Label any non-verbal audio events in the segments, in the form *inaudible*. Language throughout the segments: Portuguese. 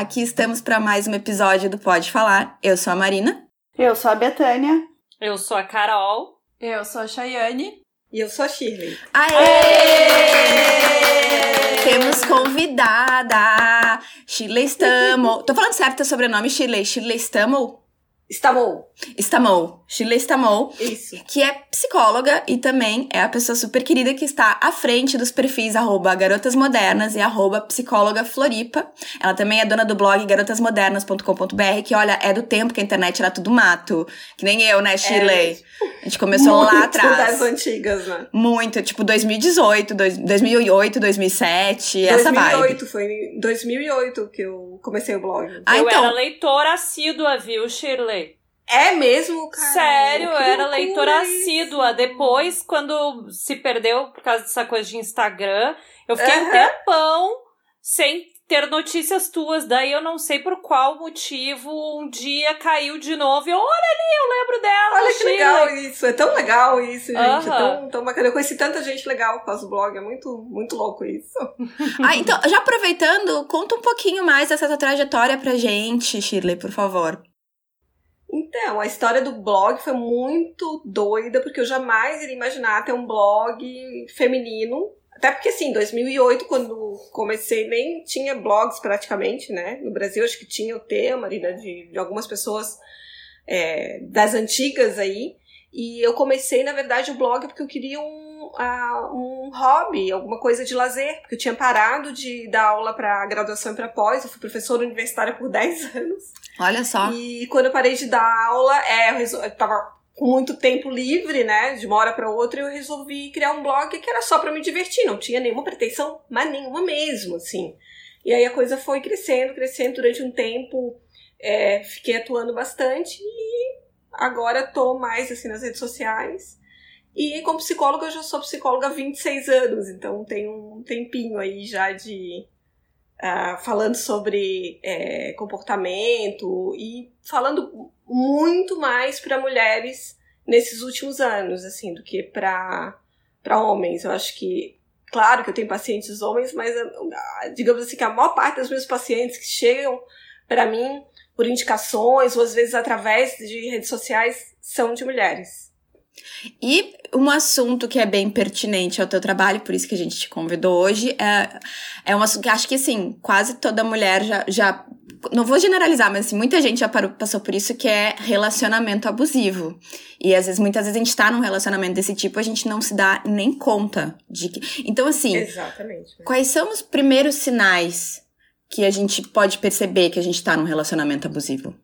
aqui estamos para mais um episódio do Pode Falar. Eu sou a Marina. Eu sou a Betânia. Eu sou a Carol. Eu sou a Chayane. E eu sou a Shirley. Aê! Aê! Temos convidada! Shirley Stamo. Tô falando certo o sobrenome, Shirley? Shirley Stamo? Estamou. Estamou. Shirley Estamou. Isso. Que é psicóloga e também é a pessoa super querida que está à frente dos perfis arroba Garotas Modernas e arroba Psicóloga Floripa. Ela também é dona do blog garotasmodernas.com.br, que olha, é do tempo que a internet era tudo mato. Que nem eu, né, Shirley? É. A gente começou Muito lá atrás. das antigas, né? Muito, tipo 2018, 2008, 2007, essa vibe. 2008, foi em 2008 que eu comecei o blog. Ah, eu então. era leitora assídua, viu, Shirley? É mesmo, cara? Sério, eu Que era leitora isso. assídua. Depois, quando se perdeu por causa dessa coisa de Instagram, eu fiquei um Aham. tempão sem ter notícias tuas. Daí eu não sei por qual motivo um dia caiu de novo. E eu, olha ali, eu lembro dela. Olha que legal isso, é tão legal isso, gente. É Aham. tão, tão bacana. Eu conheci tanta gente legal causa do blog, é muito, muito louco isso. *laughs* Ah, então, já aproveitando, conta um pouquinho mais dessa tua trajetória pra gente, Shirley, por favor. Então, a história do blog foi muito doida, porque eu jamais iria imaginar ter um blog feminino. Até porque, assim, em 2008, quando comecei, nem tinha blogs praticamente, né? No Brasil, acho que tinha o tema ali, né, de, de algumas pessoas é, das antigas aí. E eu comecei, na verdade, o blog porque eu queria um, um hobby, alguma coisa de lazer. Porque eu tinha parado de dar aula para graduação e para pós. Eu fui professora universitária por *laughs* 10 anos. Olha só. E quando eu parei de dar aula, é, eu, resol... eu tava com muito tempo livre, né, de uma hora para outra, eu resolvi criar um blog que era só para me divertir, não tinha nenhuma pretensão, mas nenhuma mesmo, assim. E aí a coisa foi crescendo, crescendo durante um tempo, é, fiquei atuando bastante e agora tô mais assim nas redes sociais. E como psicóloga, eu já sou psicóloga há 26 anos, então tem um tempinho aí já de ah, falando sobre é, comportamento e falando muito mais para mulheres nesses últimos anos, assim, do que para para homens. Eu acho que, claro que eu tenho pacientes homens, mas ah, digamos assim que a maior parte dos meus pacientes que chegam para mim por indicações ou às vezes através de redes sociais são de mulheres. E um assunto que é bem pertinente ao teu trabalho, por isso que a gente te convidou hoje, é, é um assunto que acho que, assim, quase toda mulher já, já não vou generalizar, mas assim, muita gente já parou, passou por isso, que é relacionamento abusivo. E às vezes, muitas vezes a gente tá num relacionamento desse tipo, a gente não se dá nem conta de que... Então, assim, Exatamente. quais são os primeiros sinais que a gente pode perceber que a gente tá num relacionamento abusivo?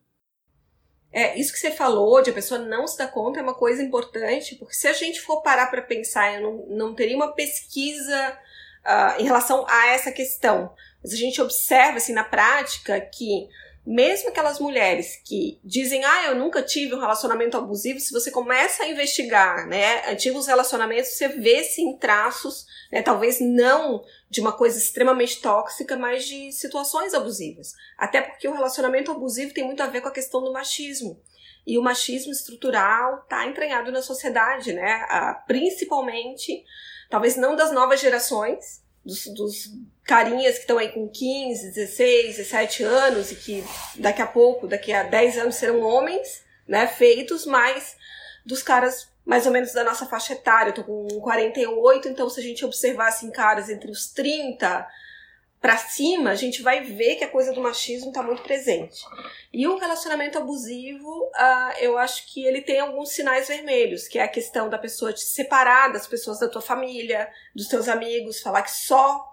É, isso que você falou, de a pessoa não se dar conta, é uma coisa importante, porque se a gente for parar para pensar, eu não, não teria uma pesquisa ah, em relação a essa questão. Mas a gente observa, assim, na prática, que mesmo aquelas mulheres que dizem, ah, eu nunca tive um relacionamento abusivo, se você começa a investigar, né, antigos relacionamentos, você vê, sim, traços, né, talvez não de uma coisa extremamente tóxica, mas de situações abusivas. Até porque o relacionamento abusivo tem muito a ver com a questão do machismo. E o machismo estrutural está entranhado na sociedade, né, ah, principalmente, talvez não das novas gerações, dos, dos carinhas que estão aí com 15, 16, 17 anos e que daqui a pouco, daqui a 10 anos serão homens, né, feitos, mas dos caras mais ou menos da nossa faixa etária. Eu tô com 48, então se a gente observar assim caras entre os 30 para cima, a gente vai ver que a coisa do machismo tá muito presente. E o relacionamento abusivo, ah, eu acho que ele tem alguns sinais vermelhos, que é a questão da pessoa te separar das pessoas da tua família, dos teus amigos, falar que só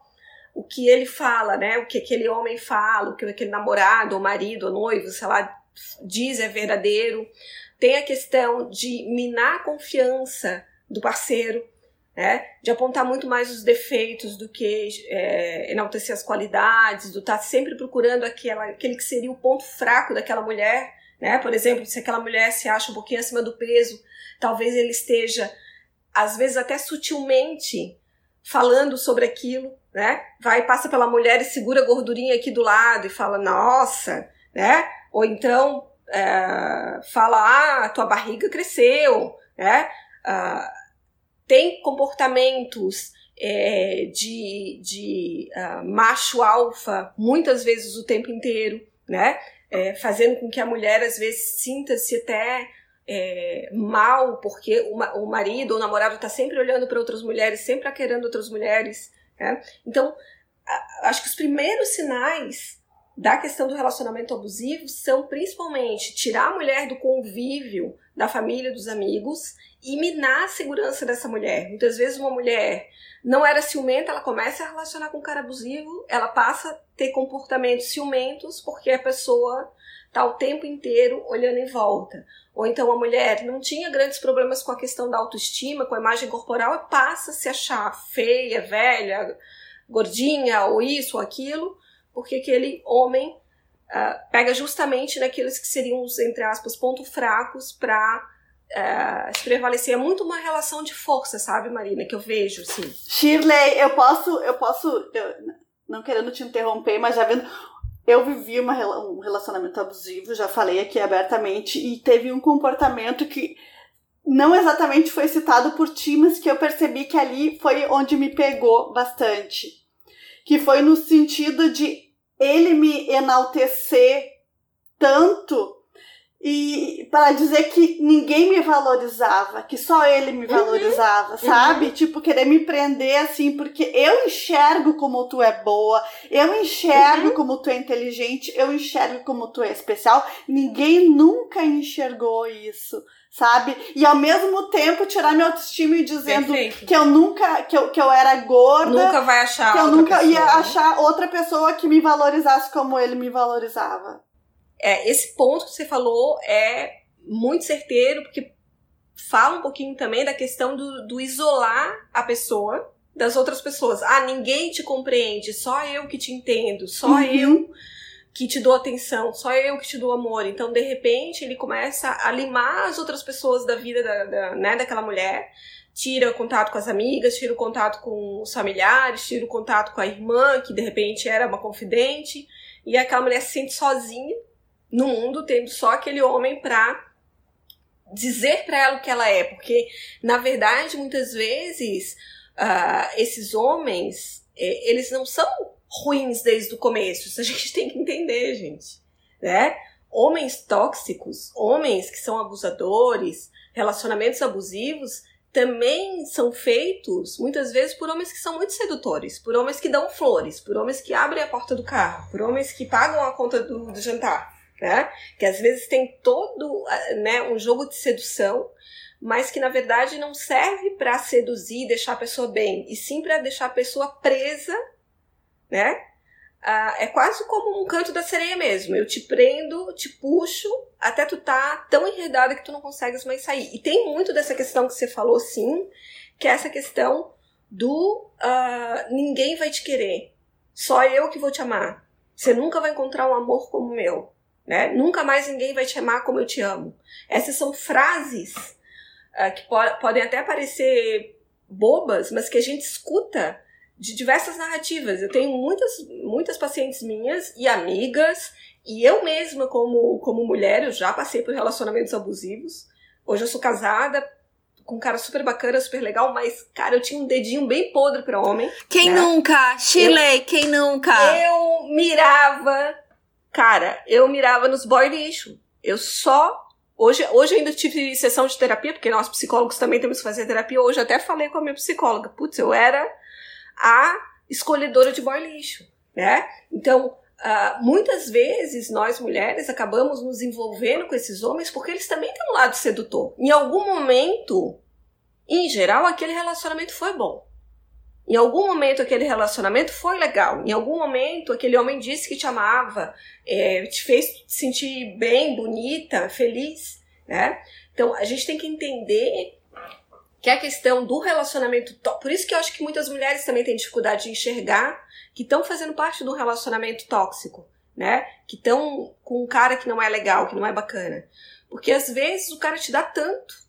o que ele fala, né? O que aquele homem fala, o que aquele namorado, ou marido, ou noivo, sei lá, diz é verdadeiro. Tem a questão de minar a confiança do parceiro, né? De apontar muito mais os defeitos do que é, enaltecer as qualidades, do estar sempre procurando aquela, aquele que seria o ponto fraco daquela mulher, né? Por exemplo, se aquela mulher se acha um pouquinho acima do peso, talvez ele esteja, às vezes até sutilmente, falando sobre aquilo, né? Vai passa pela mulher e segura a gordurinha aqui do lado e fala, nossa, né? Ou então é, fala, ah, tua barriga cresceu, né? Ah, tem comportamentos é, de, de uh, macho alfa, muitas vezes o tempo inteiro, né? É, fazendo com que a mulher às vezes sinta-se até é, mal, porque o, o marido ou o namorado está sempre olhando para outras mulheres, sempre querendo outras mulheres. Né? Então, a, acho que os primeiros sinais da questão do relacionamento abusivo são principalmente tirar a mulher do convívio da família, dos amigos e minar a segurança dessa mulher. Muitas vezes uma mulher não era ciumenta, ela começa a relacionar com um cara abusivo, ela passa a ter comportamentos ciumentos porque a pessoa está o tempo inteiro olhando em volta. Ou então a mulher não tinha grandes problemas com a questão da autoestima, com a imagem corporal, e passa a se achar feia, velha, gordinha, ou isso, ou aquilo, porque aquele homem uh, pega justamente naqueles que seriam os, entre aspas, pontos fracos para uh, se prevalecer. É muito uma relação de força, sabe, Marina, que eu vejo, assim. Shirley, eu posso, eu posso, eu, não querendo te interromper, mas já vendo eu vivi uma, um relacionamento abusivo, já falei aqui abertamente, e teve um comportamento que não exatamente foi citado por ti, mas que eu percebi que ali foi onde me pegou bastante. Que foi no sentido de ele me enaltecer tanto e para dizer que ninguém me valorizava, que só ele me uhum. valorizava, uhum. sabe? Uhum. Tipo, querer me prender assim, porque eu enxergo como tu é boa, eu enxergo uhum. como tu é inteligente, eu enxergo como tu é especial. Ninguém nunca enxergou isso, sabe? E ao mesmo tempo tirar minha autoestima e dizendo Perfeito. que eu nunca, que eu, que eu era gorda. Nunca vai achar Que eu nunca pessoa, ia né? achar outra pessoa que me valorizasse como ele me valorizava é, esse ponto que você falou é muito certeiro, porque fala um pouquinho também da questão do, do isolar a pessoa das outras pessoas. Ah, ninguém te compreende, só eu que te entendo, só uhum. eu que te dou atenção, só eu que te dou amor. Então, de repente, ele começa a limar as outras pessoas da vida da, da, né, daquela mulher, tira o contato com as amigas, tira o contato com os familiares, tira o contato com a irmã, que de repente era uma confidente, e aquela mulher se sente sozinha no mundo tendo só aquele homem para dizer para ela o que ela é, porque na verdade muitas vezes uh, esses homens eh, eles não são ruins desde o começo, isso a gente tem que entender, gente, né? Homens tóxicos, homens que são abusadores, relacionamentos abusivos, também são feitos muitas vezes por homens que são muito sedutores, por homens que dão flores, por homens que abrem a porta do carro, por homens que pagam a conta do, do jantar né? Que às vezes tem todo né, um jogo de sedução, mas que na verdade não serve para seduzir e deixar a pessoa bem, e sim para deixar a pessoa presa, né? Ah, é quase como um canto da sereia mesmo. Eu te prendo, te puxo, até tu tá tão enredada que tu não consegues mais sair. E tem muito dessa questão que você falou, sim, que é essa questão do uh, ninguém vai te querer, só eu que vou te amar. Você nunca vai encontrar um amor como o meu. Né? Nunca mais ninguém vai te amar como eu te amo. Essas são frases uh, que po podem até parecer bobas, mas que a gente escuta de diversas narrativas. Eu tenho muitas, muitas pacientes minhas e amigas, e eu mesma, como, como mulher, eu já passei por relacionamentos abusivos. Hoje eu sou casada com um cara super bacana, super legal, mas, cara, eu tinha um dedinho bem podre para homem. Quem né? nunca? Chile, eu, quem nunca? Eu mirava Cara, eu mirava nos boy lixo. Eu só. Hoje, hoje ainda tive sessão de terapia, porque nós psicólogos também temos que fazer terapia. Hoje até falei com a minha psicóloga. Putz, eu era a escolhedora de boy lixo, né? Então, uh, muitas vezes nós mulheres acabamos nos envolvendo com esses homens porque eles também têm um lado sedutor. Em algum momento, em geral, aquele relacionamento foi bom. Em algum momento aquele relacionamento foi legal. Em algum momento aquele homem disse que te amava, é, te fez sentir bem, bonita, feliz, né? Então a gente tem que entender que a questão do relacionamento, por isso que eu acho que muitas mulheres também têm dificuldade de enxergar que estão fazendo parte do relacionamento tóxico, né? Que estão com um cara que não é legal, que não é bacana. Porque às vezes o cara te dá tanto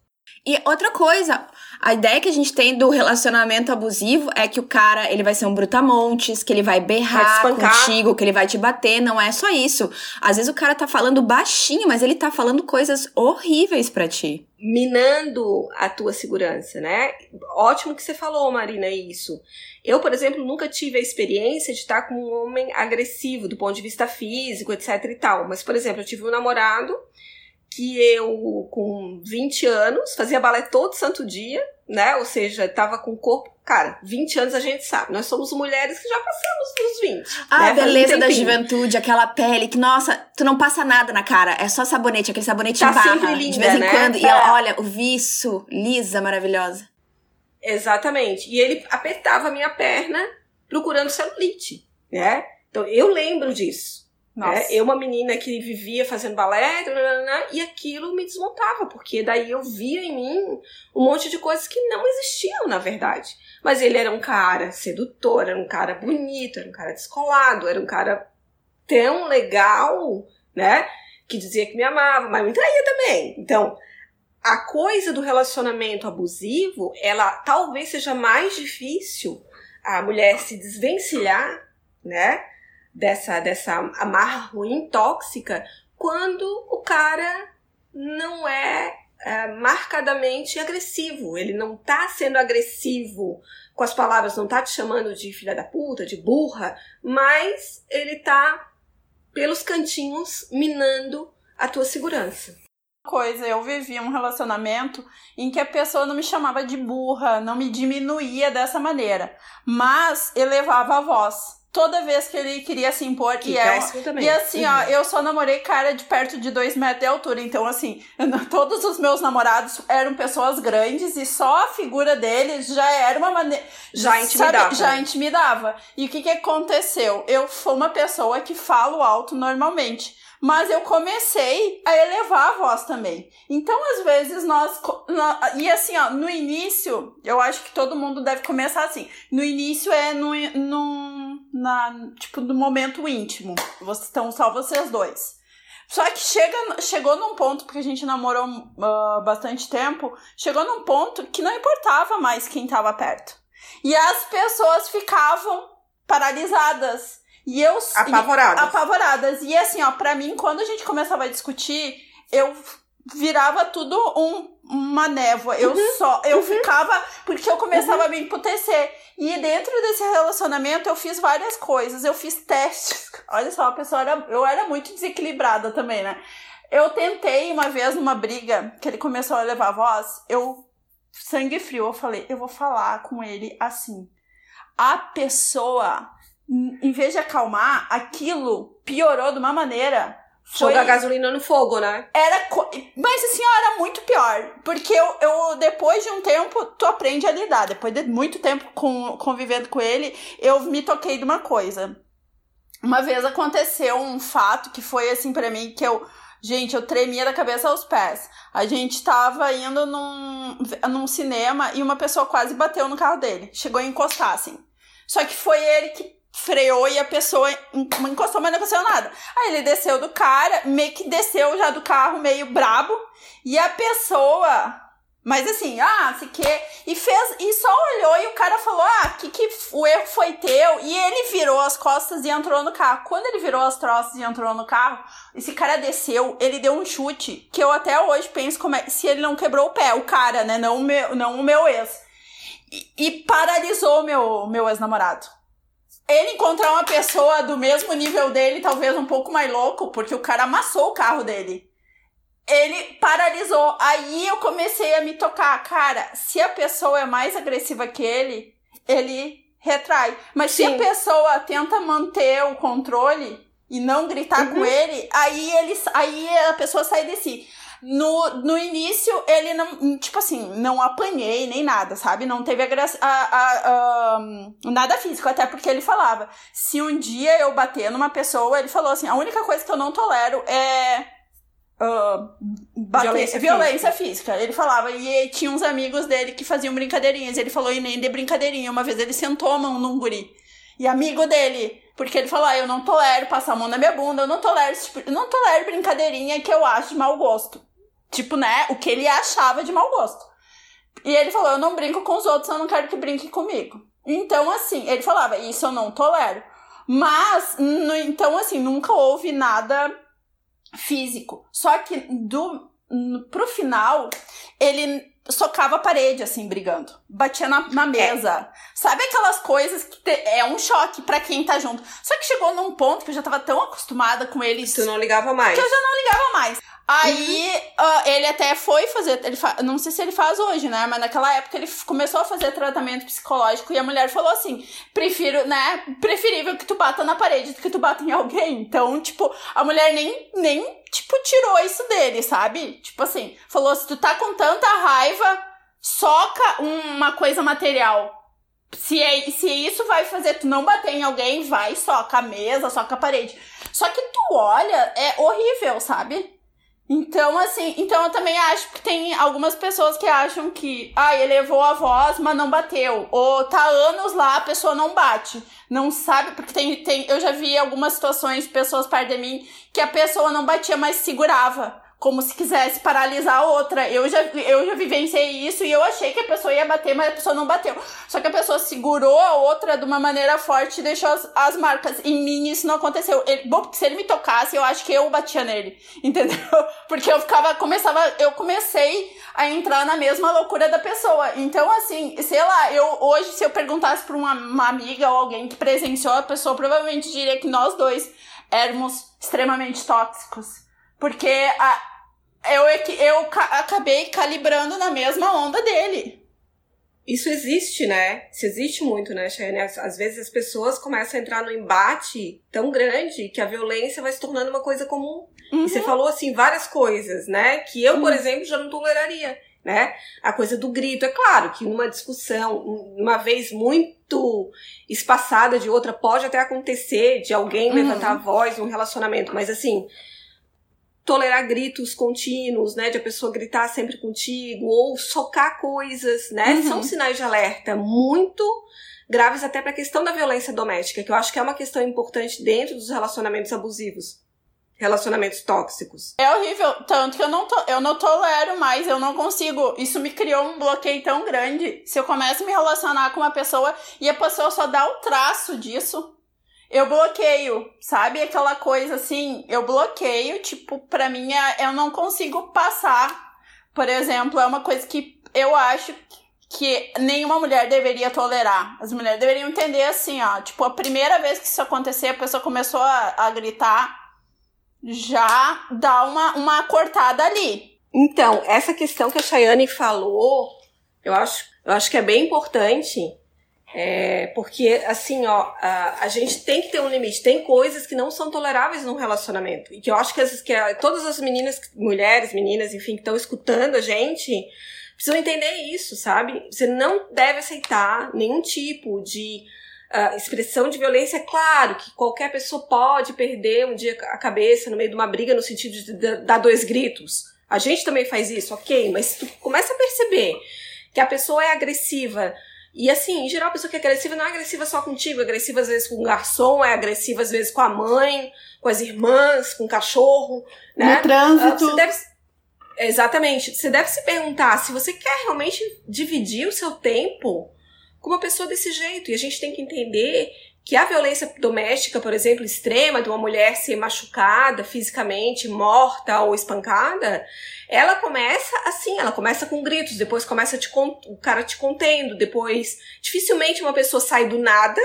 e outra coisa, a ideia que a gente tem do relacionamento abusivo é que o cara, ele vai ser um brutamontes, que ele vai berrar vai contigo, que ele vai te bater, não é só isso. Às vezes o cara tá falando baixinho, mas ele tá falando coisas horríveis para ti. Minando a tua segurança, né? Ótimo que você falou, Marina, isso. Eu, por exemplo, nunca tive a experiência de estar com um homem agressivo do ponto de vista físico, etc e tal. Mas, por exemplo, eu tive um namorado que eu, com 20 anos, fazia balé todo santo dia, né? Ou seja, tava com o corpo. Cara, 20 anos a gente sabe. Nós somos mulheres que já passamos dos 20. Ah, né? a beleza um da juventude, aquela pele que, nossa, tu não passa nada na cara. É só sabonete, aquele sabonete tá barra. sempre linda, de vez em né? quando. E É. ela, olha, o viço, lisa, maravilhosa. Exatamente. E ele apertava a minha perna procurando celulite, né? Então eu lembro disso. Nossa. né? Eu, uma menina que vivia fazendo balé, e aquilo me desmontava, porque daí eu via em mim um monte de coisas que não existiam, na verdade. Mas ele era um cara sedutor, era um cara bonito, era um cara descolado, era um cara tão legal, né? Que dizia que me amava, mas me traía também. Então, a coisa do relacionamento abusivo, ela talvez seja mais difícil a mulher se desvencilhar, né? Dessa, dessa amarra ruim, tóxica, quando o cara não é, é, marcadamente agressivo. Ele não tá sendo agressivo com as palavras, não tá te chamando de filha da puta, de burra, mas ele tá pelos cantinhos minando a tua segurança. coisa, eu vivia um relacionamento em que a pessoa não me chamava de burra, não me diminuía dessa maneira, mas elevava a voz. Toda vez que ele queria se impor, Que e é, e assim, ó, eu só namorei cara de perto de dois metros de altura. Então, assim, *laughs* todos os meus namorados eram pessoas grandes e só a figura deles já era uma maneira. Já intimidava. já intimidava. E o que, que aconteceu? Eu sou uma pessoa que falo alto normalmente. Mas eu comecei a elevar a voz também. Então, às vezes, nós. E assim, ó, no início, eu acho que todo mundo deve começar assim. No início é no, no, na, tipo, no momento íntimo. Vocês estão só vocês dois. Só que chega, chegou num ponto, porque a gente namorou ah, bastante tempo, chegou num ponto que não importava mais quem tava perto. E as pessoas ficavam paralisadas. E eu. Apavoradas. E, apavoradas. E assim, ó, pra mim, quando a gente começava a discutir, eu virava tudo um, uma névoa. Eu só. Eu ficava. Porque eu começava a me emputecer. E dentro desse relacionamento eu fiz várias coisas. Eu fiz testes. *laughs* Olha só, a pessoa era. Eu era muito desequilibrada também, né? Eu tentei uma vez numa briga que ele começou a levar a voz, eu sangue frio, eu falei, eu vou falar com ele assim. A pessoa, em vez de acalmar, aquilo piorou de uma maneira. Foi, Jogar gasolina no fogo, né? era co- mas assim ó, era muito pior porque eu, eu depois de um tempo tu aprende a lidar. Depois de muito tempo com, convivendo com ele eu me toquei de uma coisa. Uma vez aconteceu um fato que foi assim pra mim que eu gente eu tremia da cabeça aos pés. A gente tava indo num, num cinema e uma pessoa quase bateu no carro dele. Chegou a encostar assim. Só que foi ele que freou e a pessoa en- encostou, mas não aconteceu nada. Aí ele desceu do cara, meio que desceu já do carro, meio brabo, e a pessoa. Mas assim, ah, se que. E fez. E só olhou e o cara falou: ah, que, que o erro foi teu. E ele virou as costas e entrou no carro. Quando ele virou as costas e entrou no carro, esse cara desceu, ele deu um chute que eu até hoje penso como é, se ele não quebrou o pé, o cara, né? Não o meu, não o meu ex. E, e paralisou meu, meu ex-namorado ele encontrar uma pessoa do mesmo nível dele, talvez um pouco mais louco, porque o cara amassou o carro dele. Ele paralisou. Aí eu comecei a me tocar. Cara, se a pessoa é mais agressiva que ele, ele retrai. Mas se Sim. a pessoa tenta manter o controle e não gritar com ele, aí ele aí a pessoa sai de si. No, no início, ele não, tipo assim, não apanhei nem nada, sabe? Não teve a, a, a, nada físico, até porque ele falava: se um dia eu bater numa pessoa, ele falou assim: a única coisa que eu não tolero é. ah, bater, Violência violência, física. Ele falava, e tinha uns amigos dele que faziam brincadeirinhas. Ele falou, e nem de brincadeirinha. Uma vez ele sentou a mão num guri. E amigo dele, porque ele falou, ah, eu não tolero passar a mão na minha bunda, eu não tolero tipo, eu não tolero brincadeirinha que eu acho de mau gosto. Tipo, né, o que ele achava de mau gosto. E ele falou, eu não brinco com os outros, eu não quero que brinque comigo. Então, assim, ele falava, isso eu não tolero. Mas, no- então, assim, nunca houve nada físico. Só que do pro final, ele socava a parede, assim, brigando. Batia na, na mesa. É. Sabe aquelas coisas que te, é um choque para quem tá junto. Só que chegou num ponto que eu já tava tão acostumada com eles. Tu não ligava mais. Que eu já não ligava mais. Aí uhum. uh, ele até foi fazer, ele fa... não sei se ele faz hoje, né? Mas naquela época ele começou a fazer tratamento psicológico e a mulher falou assim: prefiro, né? Preferível que tu bata na parede do que tu bata em alguém. Então, tipo, a mulher nem, nem tipo, tirou isso dele, sabe? Tipo assim, falou: se tu tá com tanta raiva, soca uma coisa material. Se, é, se isso vai fazer tu não bater em alguém, vai, soca a mesa, soca a parede. Só que tu olha, é horrível, sabe? Então, assim, então eu também acho que tem algumas pessoas que acham que, ah, elevou a voz, mas não bateu. Ou tá anos lá, a pessoa não bate. Não sabe, porque tem, tem eu já vi algumas situações de pessoas perto de mim que a pessoa não batia, mas segurava como se quisesse paralisar a outra. Eu já, eu já vivenciei isso e eu achei que a pessoa ia bater, mas a pessoa não bateu. Só que a pessoa segurou a outra de uma maneira forte e deixou as, as marcas. Em mim isso não aconteceu. Ele, bom, se ele me tocasse, eu acho que eu batia nele. *laughs* Entendeu? Porque eu ficava, começava, eu comecei a entrar na mesma loucura da pessoa. Então, assim, sei lá, eu hoje, se eu perguntasse pra uma, uma amiga ou alguém que presenciou a pessoa, provavelmente diria que nós dois éramos extremamente tóxicos. Porque a, eu, é eu acabei calibrando na mesma onda dele. Isso existe, né? Isso existe muito, né, Cheyenne? Às vezes as pessoas começam a entrar no embate tão grande que a violência vai se tornando uma coisa comum. Uhum. E você uhum. falou, assim, várias coisas, né? Que eu, por uhum. exemplo, já não toleraria, né? A coisa do grito. É claro que numa discussão, uma vez muito espaçada de outra, pode até acontecer de alguém uhum. levantar a voz num relacionamento, mas assim tolerar gritos contínuos, né, de a pessoa gritar sempre contigo ou socar coisas, né, uhum. são sinais de alerta muito graves até para a questão da violência doméstica, que eu acho que é uma questão importante dentro dos relacionamentos abusivos, relacionamentos tóxicos. É horrível, tanto que eu não, to eu não tolero mais, eu não consigo. Isso me criou um bloqueio tão grande. Se eu começo a me relacionar com uma pessoa e a pessoa só dá o traço disso, eu bloqueio, sabe? Aquela coisa assim, eu bloqueio, tipo, pra mim é, eu não consigo passar. Por exemplo, é uma coisa que eu acho que nenhuma mulher deveria tolerar. As mulheres deveriam entender assim, ó. Tipo, a primeira vez que isso acontecer, a pessoa começou a, a gritar, já dá uma, uma cortada ali. Então, essa questão que a Chayane falou, eu acho, eu acho que é bem importante é, porque, assim, ó, a, a, gente tem que ter um limite. Tem coisas que não são toleráveis num relacionamento. E que eu acho que, as, que a, todas as meninas, mulheres, meninas, enfim, que estão escutando a gente, precisam entender isso, sabe? Você não deve aceitar nenhum tipo de uh, expressão de violência. É claro que qualquer pessoa pode perder um dia a cabeça no meio de uma briga, no sentido de dar dois gritos. A gente também faz isso, ok, mas tu começa a perceber que a pessoa é agressiva e assim, em geral, a pessoa que é agressiva não é agressiva só contigo, é agressiva às vezes com o garçom, é agressiva às vezes com a mãe, com as irmãs, com o cachorro, né? No trânsito. Você deve... Exatamente. Você deve se perguntar se você quer realmente dividir o seu tempo com uma pessoa desse jeito. E a gente tem que entender que a violência doméstica, por exemplo, extrema, de uma mulher ser machucada fisicamente, morta ou espancada, ela começa assim, ela começa com gritos, depois começa te o cara te contendo, depois dificilmente uma pessoa sai do nada,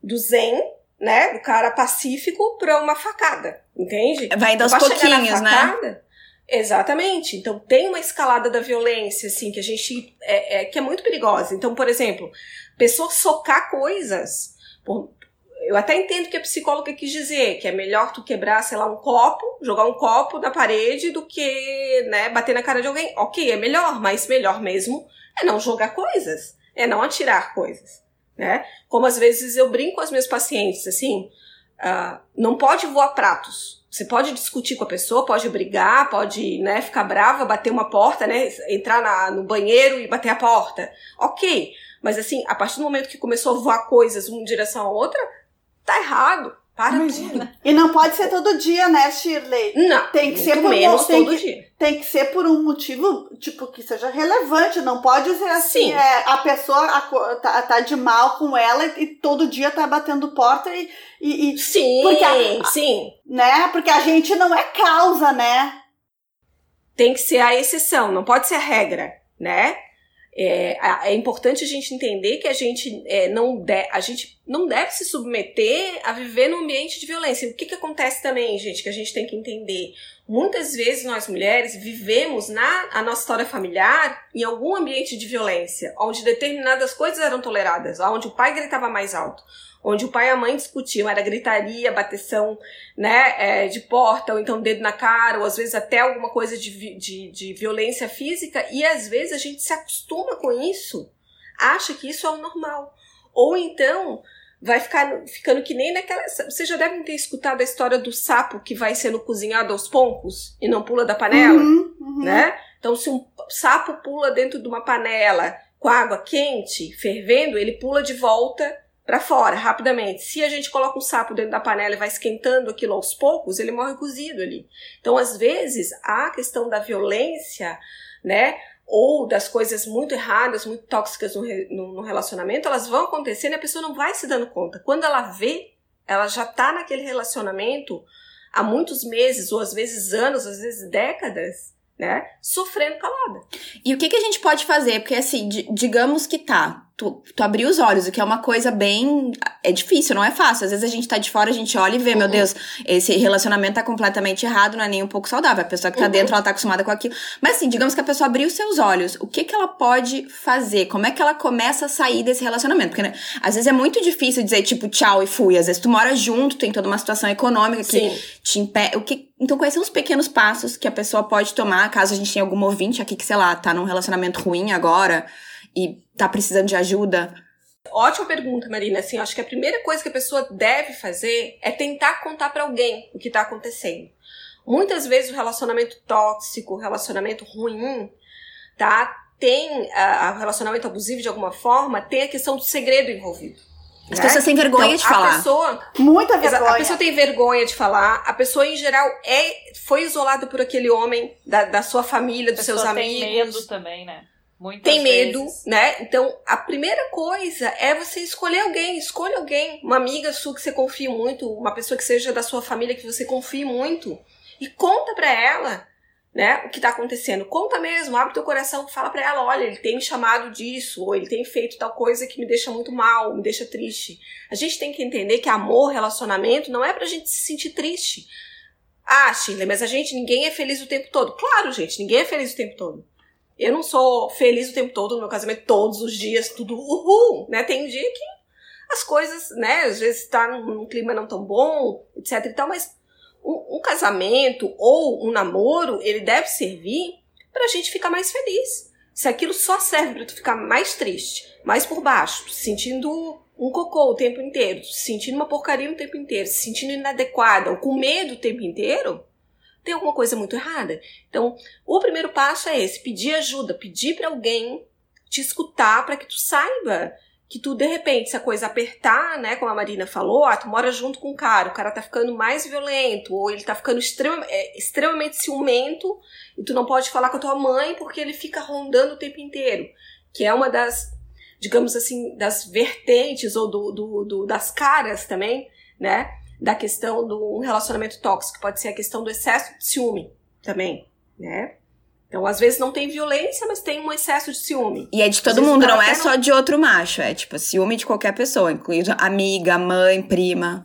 do zen, né, do cara pacífico para uma facada, entende? Vai dar aos pouquinhos, né? facada, né? Exatamente. Então tem uma escalada da violência, assim, que a gente. É, é, que é muito perigosa. Então, por exemplo, pessoa socar coisas. Por, eu até entendo que a psicóloga quis dizer que é melhor tu quebrar, sei lá, um copo, jogar um copo na parede do que, né, bater na cara de alguém. Ok, é melhor, mas melhor mesmo é não jogar coisas, é não atirar coisas, né? Como às vezes eu brinco com as minhas pacientes, assim, uh, não pode voar pratos. Você pode discutir com a pessoa, pode brigar, pode, né, ficar brava, bater uma porta, né, entrar na, no banheiro e bater a porta. Ok, mas assim, a partir do momento que começou a voar coisas uma direção à outra, tá errado. Para Imagina. tudo. E não pode ser todo dia, né, Shirley? Não. Tem que ser por menos um, tem todo que, dia. Tem que ser por um motivo, tipo, que seja relevante. Não pode ser assim, é, a pessoa a, tá, tá, de mal com ela e, e, todo dia tá batendo porta e. e, e sim, porque a, sim. Né? Porque a gente não é causa, né? tem que ser a exceção, não pode ser a regra, né? É, é importante a gente entender que a gente, é, não de, a gente não deve se submeter a viver num ambiente de violência. O que, que acontece também, gente, que a gente tem que entender? Muitas vezes nós mulheres vivemos na a nossa história familiar em algum ambiente de violência, onde determinadas coisas eram toleradas, onde o pai gritava mais alto, onde o pai e a mãe discutiam, era gritaria, bateção né, é, de porta, ou então dedo na cara, ou às vezes até alguma coisa de, de, de violência física, e às vezes a gente se acostuma com isso, acha que isso é o normal. Ou então vai ficar ficando que nem naquela. Vocês já devem ter escutado a história do sapo que vai sendo cozinhado aos poucos e não pula da panela, Uhum, uhum. né? Então, se um sapo pula dentro de uma panela com água quente, fervendo, ele pula de volta para fora rapidamente. Se a gente coloca um sapo dentro da panela e vai esquentando aquilo aos poucos, ele morre cozido ali. Então, às vezes, a questão da violência, né? Ou das coisas muito erradas, muito tóxicas no, no- no relacionamento, elas vão acontecendo e a pessoa não vai se dando conta. Quando ela vê, ela já tá naquele relacionamento há muitos meses, ou às vezes anos, às vezes décadas, né? Sofrendo calada. E o que, que a gente pode fazer? Porque, assim, di- digamos que tá, tu, tu abriu os olhos, o que é uma coisa bem. É difícil, não é fácil. Às vezes a gente tá de fora, a gente olha e vê, meu Uhum. Deus, esse relacionamento tá completamente errado, não é nem um pouco saudável. A pessoa que tá Uhum. dentro, ela tá acostumada com aquilo. Mas, assim, digamos que a pessoa abriu os seus olhos, o que que ela pode fazer? Como é que ela começa a sair desse relacionamento? Porque, né, às vezes é muito difícil dizer, tipo, tchau e fui. Às vezes tu mora junto, tem toda uma situação econômica que Sim. te impede. O que... Então, quais são os pequenos passos que a pessoa pode tomar, caso a gente tenha algum ouvinte aqui que, sei lá, tá num relacionamento ruim agora e tá precisando de ajuda? Ótima pergunta, Marina. Assim, acho que a primeira coisa que a pessoa deve fazer é tentar contar pra alguém o que tá acontecendo. Muitas vezes o relacionamento tóxico, o relacionamento ruim, tá? Tem o relacionamento abusivo de alguma forma, tem a questão do segredo envolvido. As né? pessoas têm vergonha Então, de falar. A pessoa, Muita vergonha. A pessoa tem vergonha de falar, a pessoa em geral é foi isolada por aquele homem da, da sua família, dos seus amigos. tem medo também, né? Muitas tem medo, vezes. né? Então, a primeira coisa é você escolher alguém, escolha alguém, uma amiga sua que você confie muito, uma pessoa que seja da sua família que você confie muito e conta pra ela, né, o que tá acontecendo. Conta mesmo, abre teu coração, fala pra ela, olha, ele tem me chamado disso, ou ele tem feito tal coisa que me deixa muito mal, me deixa triste. A gente tem que entender que amor, relacionamento não é pra gente se sentir triste. Ah, Shirley, mas a gente, ninguém é feliz o tempo todo. Claro, gente, ninguém é feliz o tempo todo. Eu não sou feliz o tempo todo no meu casamento, todos os dias, tudo uhul, né? Tem dia que as coisas, né? Às vezes tá num, clima não tão bom, etc e tal, mas um, um casamento ou um namoro, ele deve servir pra gente ficar mais feliz. Se aquilo só serve pra tu ficar mais triste, mais por baixo, se sentindo um cocô o tempo inteiro, se sentindo uma porcaria o tempo inteiro, se sentindo inadequada ou com medo o tempo inteiro, tem alguma coisa muito errada. Então, o primeiro passo é esse: pedir ajuda, pedir pra alguém te escutar para que tu saiba que tu, de repente, se a coisa apertar, né, como a Marina falou, ah, tu mora junto com o cara, o cara tá ficando mais violento, ou ele tá ficando extrema, é, extremamente ciumento, e tu não pode falar com a tua mãe porque ele fica rondando o tempo inteiro, que é uma das, digamos assim, das vertentes ou do, do, do das caras também, né, da questão do relacionamento tóxico, pode ser a questão do excesso de ciúme também, né? Então, às vezes não tem violência, mas tem um excesso de ciúme. E é de todo mundo, não é só de outro macho. É tipo ciúme de qualquer pessoa, incluindo amiga, mãe, prima.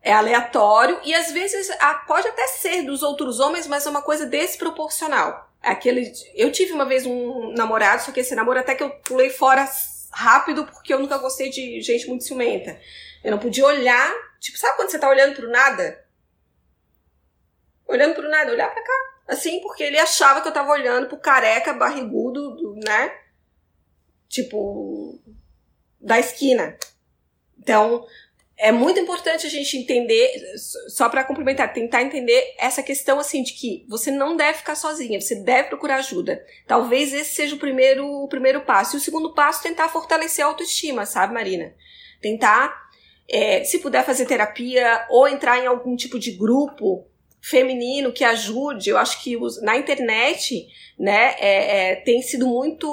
É aleatório e às vezes pode até ser dos outros homens, mas é uma coisa desproporcional. É Aquele, eu tive uma vez um namorado, só que esse namoro até que eu pulei fora rápido porque eu nunca gostei de gente muito ciumenta. Eu não podia olhar, tipo, sabe quando você tá olhando pro nada? Olhando pro nada, olhar pra cá. Assim, porque ele achava que eu tava olhando pro careca barrigudo, do- né? Tipo, da esquina. Então, é muito importante a gente entender, só para complementar, tentar entender essa questão assim de que você não deve ficar sozinha, você deve procurar ajuda. Talvez esse seja o primeiro, o primeiro passo. E o segundo passo, tentar fortalecer a autoestima, sabe, Marina? Tentar, é, se puder fazer terapia ou entrar em algum tipo de grupo feminino que ajude. Eu acho que na internet, né, é, é, tem sido muito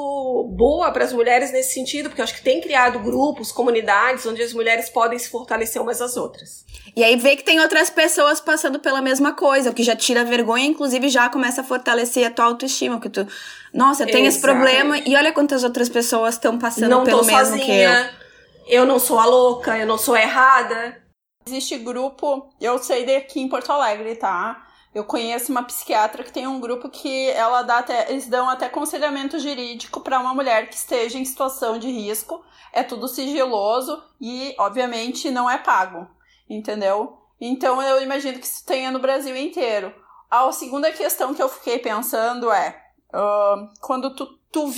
boa para as mulheres nesse sentido, porque eu acho que tem criado grupos, comunidades onde as mulheres podem se fortalecer umas às outras. E aí vê que tem outras pessoas passando pela mesma coisa, o que já tira vergonha, inclusive já começa a fortalecer a tua autoestima, que tu, nossa, eu tenho Exato. esse problema e olha quantas outras pessoas estão passando Não pelo mesmo sozinha, que eu. Eu não sou a louca, eu não sou a errada. Existe grupo, eu sei daqui em Porto Alegre, tá? Eu conheço uma psiquiatra que tem um grupo que ela dá até, eles dão até aconselhamento jurídico para uma mulher que esteja em situação de risco. É tudo sigiloso e, obviamente, não é pago, entendeu? Então eu imagino que isso tenha no Brasil inteiro. A segunda questão que eu fiquei pensando é uh, quando tu, tu,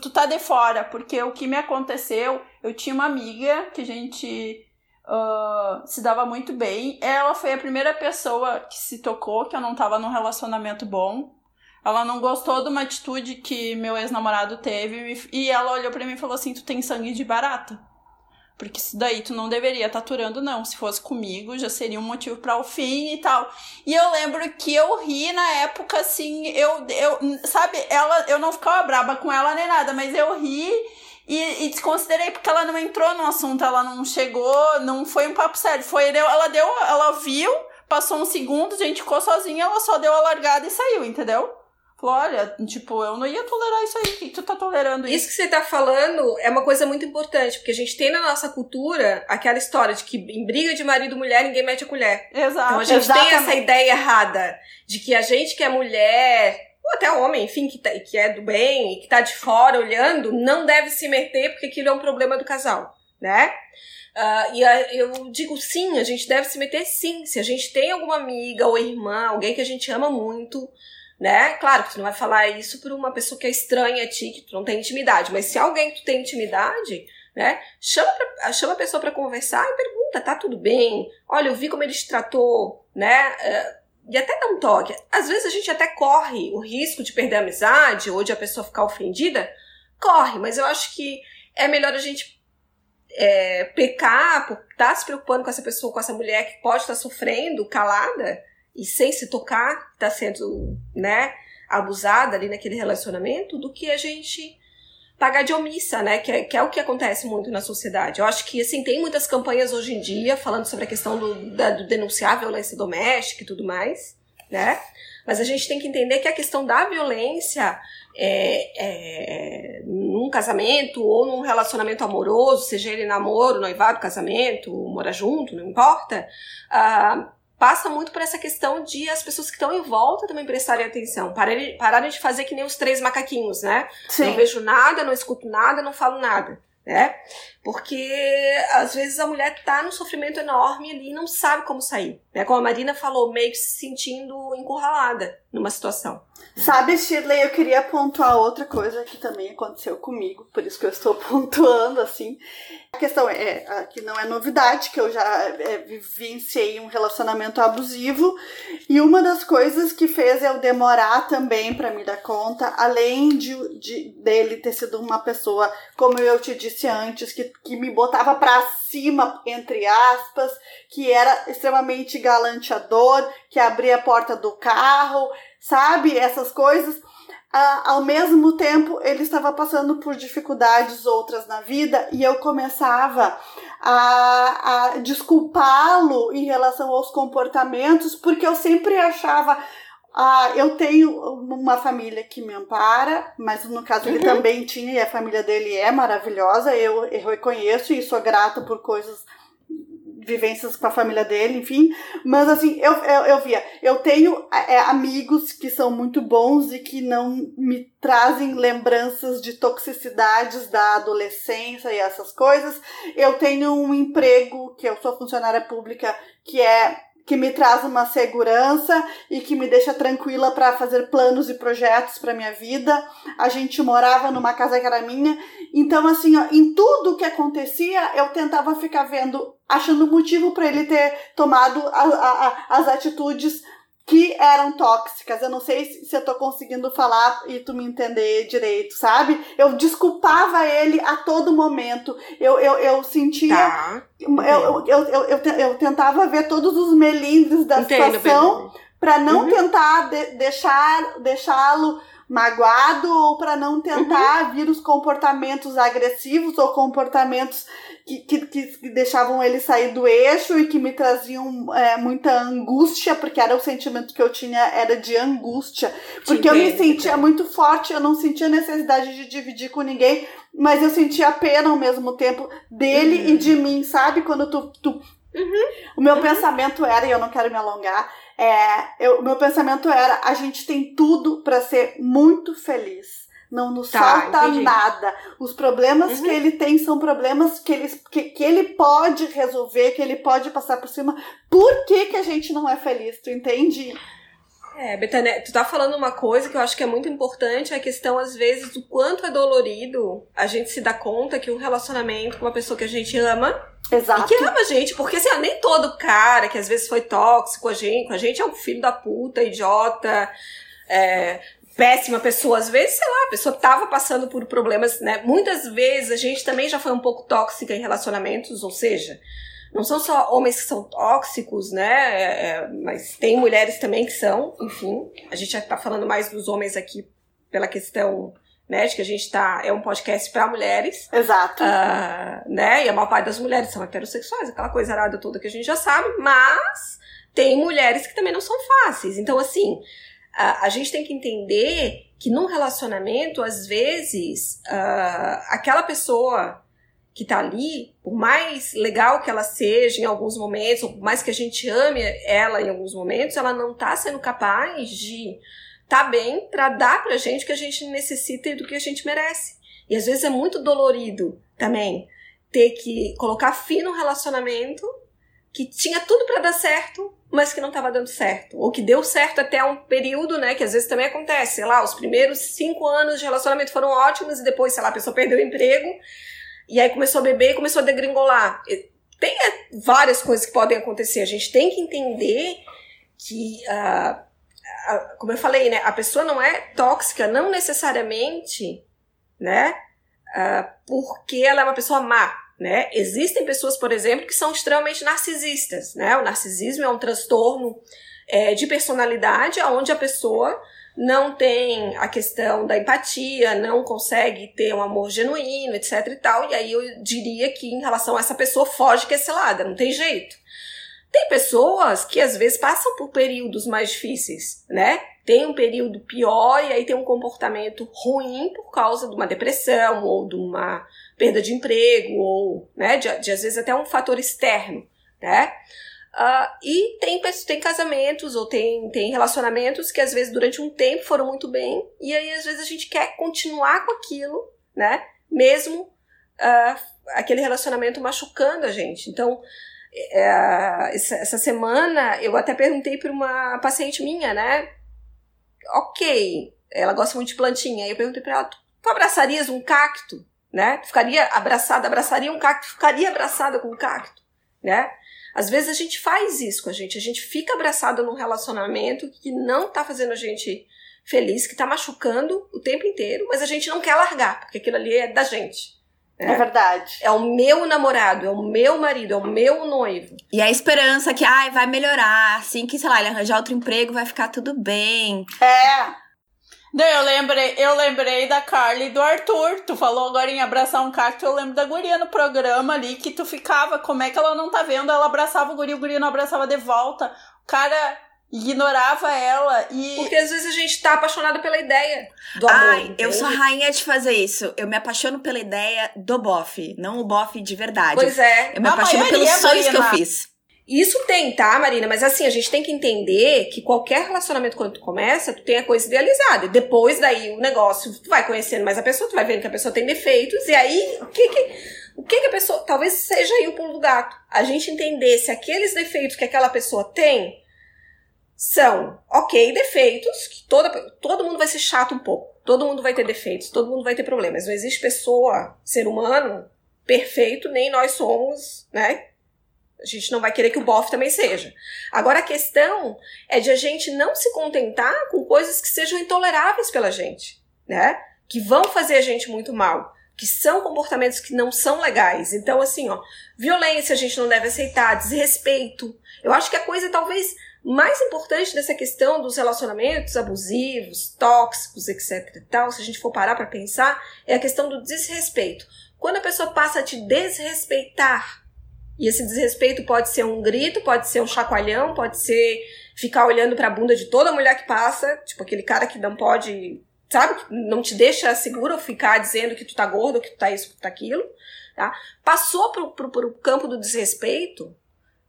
tu tá de fora, porque o que me aconteceu, eu tinha uma amiga que a gente uh, se dava muito bem. Ela foi a primeira pessoa que se tocou que eu não tava num relacionamento bom. Ela não gostou de uma atitude que meu ex-namorado teve e ela olhou para mim e falou assim: Tu tem sangue de barata. Porque isso daí tu não deveria estar tá aturando, não. Se fosse comigo, já seria um motivo para o fim e tal. E eu lembro que eu ri na época, assim, eu, eu sabe, ela, eu não ficava braba com ela nem nada, mas eu ri e, e, desconsiderei porque ela não entrou no assunto, ela não chegou, não foi um papo sério. Foi, ela deu, ela viu, passou um segundo, a gente ficou sozinha, ela só deu a largada e saiu, entendeu? Falou, olha, tipo, eu não ia tolerar isso aí, que tu tá tolerando isso? Isso que você tá falando é uma coisa muito importante, porque a gente tem na nossa cultura aquela história de que em briga de marido e mulher ninguém mete a colher. Exato. Então a gente Exatamente. tem essa ideia errada de que a gente que é mulher ou até homem, enfim, que, tá, que é do bem, que tá de fora olhando, não deve se meter porque aquilo é um problema do casal, né? Uh, e a, eu digo sim, a gente deve se meter sim. Se a gente tem alguma amiga ou irmã, alguém que a gente ama muito, né? Claro que tu não vai falar isso pra uma pessoa que é estranha a ti, que tu não tem intimidade, mas se alguém que tu tem intimidade, né? Chama, pra, chama a pessoa para conversar e pergunta, tá tudo bem? Olha, eu vi como ele te tratou, né? E até dá um toque. Às vezes a gente até corre o risco de perder a amizade ou de a pessoa ficar ofendida. Corre, mas eu acho que é melhor a gente é, pecar por estar tá se preocupando com essa pessoa, com essa mulher que pode estar tá sofrendo, calada, e sem se tocar, está sendo, né, abusada ali naquele relacionamento, do que a gente pagar de omissa, né? Que é, que é o que acontece muito na sociedade. Eu acho que, assim, tem muitas campanhas hoje em dia falando sobre a questão do, da, do denunciar a violência doméstica e tudo mais, né? Mas a gente tem que entender que a questão da violência é, é, num casamento ou num relacionamento amoroso, seja ele namoro, noivado, casamento, morar junto, não importa, uh, passa muito por essa questão de as pessoas que estão em volta também prestarem atenção. Pararem, pararem de fazer que nem os três macaquinhos, né? Sim. Não vejo nada, não escuto nada, não falo nada. Né? Porque às vezes a mulher tá num sofrimento enorme ali e não sabe como sair. Né? Como a Marina falou, meio que se sentindo encurralada numa situação. Sabe, Shirley, eu queria pontuar outra coisa que também aconteceu comigo, por isso que eu estou *laughs* pontuando assim. A questão é, é que não é novidade, que eu já é, vivenciei um relacionamento abusivo, e uma das coisas que fez eu demorar também para me dar conta, além de, de dele ter sido uma pessoa, como eu te disse antes, que, que me botava para cima, entre aspas, que era extremamente galanteador, que abria a porta do carro, sabe? Essas coisas. Ah, ao mesmo tempo, ele estava passando por dificuldades outras na vida e eu começava a, a desculpá-lo em relação aos comportamentos, porque eu sempre achava. Ah, eu tenho uma família que me ampara, mas no caso ele uhum. também tinha, e a família dele é maravilhosa, eu, eu reconheço e sou grata por coisas vivências com a família dele, enfim. Mas assim, eu, eu, eu via, eu tenho é, amigos que são muito bons e que não me trazem lembranças de toxicidades da adolescência e essas coisas. Eu tenho um emprego, que eu sou funcionária pública, que é que me traz uma segurança e que me deixa tranquila para fazer planos e projetos para minha vida. A gente morava numa casa que era minha, então assim, ó, em tudo que acontecia, eu tentava ficar vendo, achando motivo para ele ter tomado a, a, a, as atitudes que eram tóxicas. Eu não sei se eu tô conseguindo falar e tu me entender direito, sabe? Eu desculpava ele a todo momento. Eu, eu, eu sentia. Tá. Eu, eu, eu, eu, eu, tentava ver todos os melindres da Entendo, situação. para não uhum. tentar de, deixar deixá-lo magoado ou para não tentar uhum. vir os comportamentos agressivos ou comportamentos que, que, que, deixavam ele sair do eixo e que me traziam é, muita angústia, porque era o sentimento que eu tinha, era de angústia. Porque eu me sentia muito forte, eu não sentia necessidade de dividir com ninguém, mas eu sentia pena ao mesmo tempo dele uhum. e de mim, sabe? Quando tu. tu... Uhum. O meu uhum. pensamento era, e eu não quero me alongar, é, eu, o meu pensamento era: a gente tem tudo para ser muito feliz. Não nos tá, falta entendi. nada. Os problemas uhum. que ele tem são problemas que ele, que, que ele pode resolver, que ele pode passar por cima. Por que, que a gente não é feliz? Tu entende? É, Betânia, tu tá falando uma coisa que eu acho que é muito importante, a questão, às vezes, do quanto é dolorido a gente se dar conta que um relacionamento com uma pessoa que a gente ama Exato. E que ama a gente, porque assim, nem todo cara que às vezes foi tóxico a gente, com a gente é um filho da puta, idiota, é, péssima pessoa. Às vezes, sei lá, a pessoa tava passando por problemas, né? Muitas vezes a gente também já foi um pouco tóxica em relacionamentos, ou seja, não são só homens que são tóxicos, né? É, é, mas tem mulheres também que são, enfim. A gente já tá falando mais dos homens aqui pela questão né, de que a gente tá, é um podcast para mulheres. Exato. Uh, né, e a maior parte das mulheres são heterossexuais, aquela coisa arada toda que a gente já sabe, mas tem mulheres que também não são fáceis. Então, assim, a, a gente tem que entender que num relacionamento, às vezes, uh, aquela pessoa que tá ali, por mais legal que ela seja em alguns momentos, ou por mais que a gente ame ela em alguns momentos, ela não tá sendo capaz de tá bem para dar pra gente o que a gente necessita e do que a gente merece. E às vezes é muito dolorido também ter que colocar fim no relacionamento que tinha tudo para dar certo, mas que não estava dando certo. Ou que deu certo até um período, né? Que às vezes também acontece. Sei lá, os primeiros cinco anos de relacionamento foram ótimos e depois, sei lá, a pessoa perdeu o emprego e aí começou a beber e começou a degringolar. Tem é, várias coisas que podem acontecer. A gente tem que entender que, uh, como eu falei, né? A pessoa não é tóxica, não necessariamente, né? Uh, porque ela é uma pessoa má, né? Existem pessoas, por exemplo, que são extremamente narcisistas, né? O narcisismo é um transtorno é, de personalidade onde a pessoa não tem a questão da empatia, não consegue ter um amor genuíno, etc e tal. E aí eu diria que em relação a essa pessoa foge que é selada, não tem jeito. Tem pessoas que às vezes passam por períodos mais difíceis, né? Tem um período pior e aí tem um comportamento ruim por causa de uma depressão ou de uma perda de emprego ou, né, de, de às vezes até um fator externo, né? Uh, e tem, tem casamentos ou tem, tem relacionamentos que às vezes durante um tempo foram muito bem, e aí às vezes a gente quer continuar com aquilo, né? Mesmo uh, aquele relacionamento machucando a gente. Então, uh, essa, essa semana eu até perguntei para uma paciente minha, né? Ok, ela gosta muito de plantinha. Aí eu perguntei para ela: tu abraçarias um cacto? Né? Tu ficaria abraçada, abraçaria um cacto, ficaria abraçada com um cacto, né? Às vezes a gente faz isso com a gente, a gente fica abraçado num relacionamento que não tá fazendo a gente feliz, que tá machucando o tempo inteiro, mas a gente não quer largar, porque aquilo ali é da gente. Né? É verdade. É o meu namorado, é o meu marido, é o meu noivo. E a esperança que, ai, vai melhorar, assim que, sei lá, ele arranjar outro emprego, vai ficar tudo bem. É. Não, eu lembrei, eu lembrei da Carly e do Arthur. Tu falou agora em abraçar um cacto, eu lembro da guria no programa ali que tu ficava, como é que ela não tá vendo? Ela abraçava o guri, o guri não abraçava de volta. O cara ignorava ela e. Porque às vezes a gente tá apaixonado pela ideia do amor. Ai, eu sou a rainha de fazer isso. Eu me apaixono pela ideia do bofe, não o bofe de verdade. Pois é. Eu me a apaixono pelos sonhos Marina. que eu fiz. Isso tem, tá, Marina? Mas assim, a gente tem que entender que qualquer relacionamento quando tu começa, tu tem a coisa idealizada. E depois daí o negócio, tu vai conhecendo mais a pessoa, tu vai vendo que a pessoa tem defeitos, e aí o que que, o que, que a pessoa. Talvez seja aí o pulo do gato. A gente entender se aqueles defeitos que aquela pessoa tem são, ok, defeitos, que toda, todo mundo vai ser chato um pouco. Todo mundo vai ter defeitos, todo mundo vai ter problemas. Não existe pessoa, ser humano, perfeito, nem nós somos, né? A gente não vai querer que o bofe também seja. Agora a questão é de a gente não se contentar com coisas que sejam intoleráveis pela gente, né? Que vão fazer a gente muito mal, que são comportamentos que não são legais. Então assim, ó, violência a gente não deve aceitar, desrespeito. Eu acho que a coisa talvez Mais importante dessa questão dos relacionamentos abusivos, tóxicos, etc e tal, se a gente for parar para pensar, é a questão do desrespeito. Quando a pessoa passa a te desrespeitar, e esse desrespeito pode ser um grito, pode ser um chacoalhão, pode ser ficar olhando para a bunda de toda mulher que passa, tipo aquele cara que não pode, sabe, não te deixa seguro ficar dizendo que tu tá gordo, que tu tá isso, que tu tá aquilo, tá? Passou pro, pro, pro campo do desrespeito,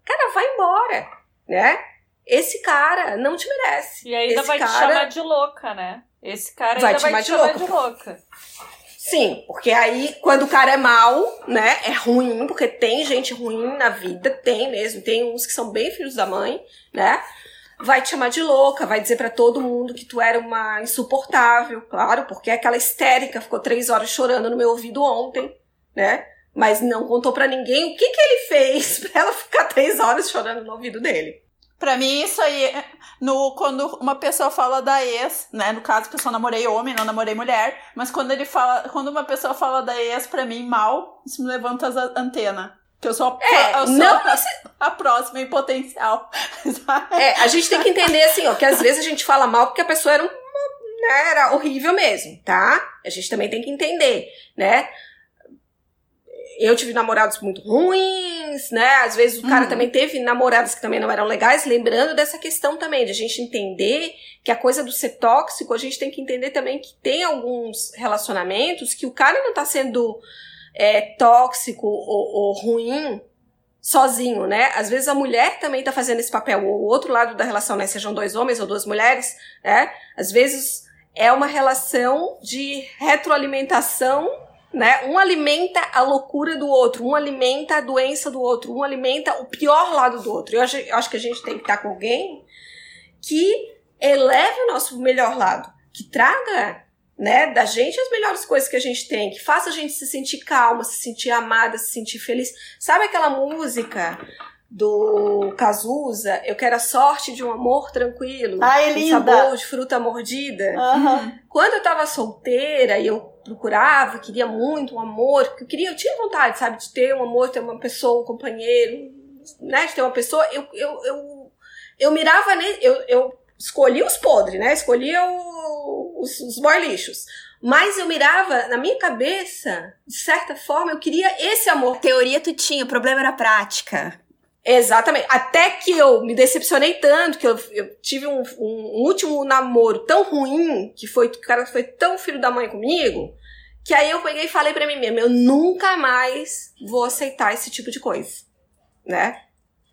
cara, vai embora, né? Esse cara não te merece. E ainda Esse vai cara... te chamar de louca, né? Esse cara Vai ainda te vai chamar te de chamar louca. de louca. Sim, porque aí quando o cara é mal, né, é ruim, porque tem gente ruim na vida, tem mesmo, tem uns que são bem filhos da mãe, né? Vai te chamar de louca, vai dizer pra todo mundo que tu era uma insuportável, claro, porque aquela histérica ficou três horas chorando no meu ouvido ontem, né? Mas não contou pra ninguém o que que ele fez *laughs* pra ela ficar três horas chorando no ouvido dele. Pra mim, isso aí, no, quando uma pessoa fala da ex, né? No caso, que eu só namorei homem, não namorei mulher. Mas quando ele fala, quando uma pessoa fala da ex, pra mim, mal, isso me levanta as antenas. Que eu sou, É, eu sou não a, a próxima em potencial. *laughs* É, a gente tem que entender assim, ó, que às vezes a gente fala mal porque a pessoa era, um, né, era horrível mesmo, tá? A gente também tem que entender, né? Eu tive namorados muito ruins, né? Às vezes o cara Uhum. também teve namoradas que também não eram legais, lembrando dessa questão também, de a gente entender que a coisa do ser tóxico, a gente tem que entender também que tem alguns relacionamentos que o cara não tá sendo é, tóxico ou, ou ruim sozinho, né? Às vezes a mulher também tá fazendo esse papel, ou o outro lado da relação, né? Sejam dois homens ou duas mulheres, né? Às vezes é uma relação de retroalimentação, né? Um alimenta a loucura do outro, um alimenta a doença do outro, um alimenta o pior lado do outro. Eu acho, eu acho que a gente tem que estar com alguém que eleve o nosso melhor lado, que traga né, da gente as melhores coisas que a gente tem, que faça a gente se sentir calma, se sentir amada, se sentir feliz. Sabe aquela música do Cazuza, Eu quero a sorte de um amor tranquilo, Ai, um linda. sabor de fruta mordida? Aham. Quando eu tava solteira e eu procurava, queria muito um amor, eu queria, eu tinha vontade, sabe, de ter um amor, ter uma pessoa, um companheiro, né, de ter uma pessoa, eu, eu, eu, eu mirava nele, eu, eu escolhi os podres, né, escolhia os, os boy lixos, mas eu mirava, na minha cabeça, de certa forma, eu queria esse amor. Teoria tu tinha, o problema era a prática. Exatamente. Até que eu me decepcionei tanto, que eu, eu tive um, um último namoro tão ruim, que foi que o cara foi tão filho da mãe comigo, que aí eu peguei e falei pra mim mesma, eu nunca mais vou aceitar esse tipo de coisa, né?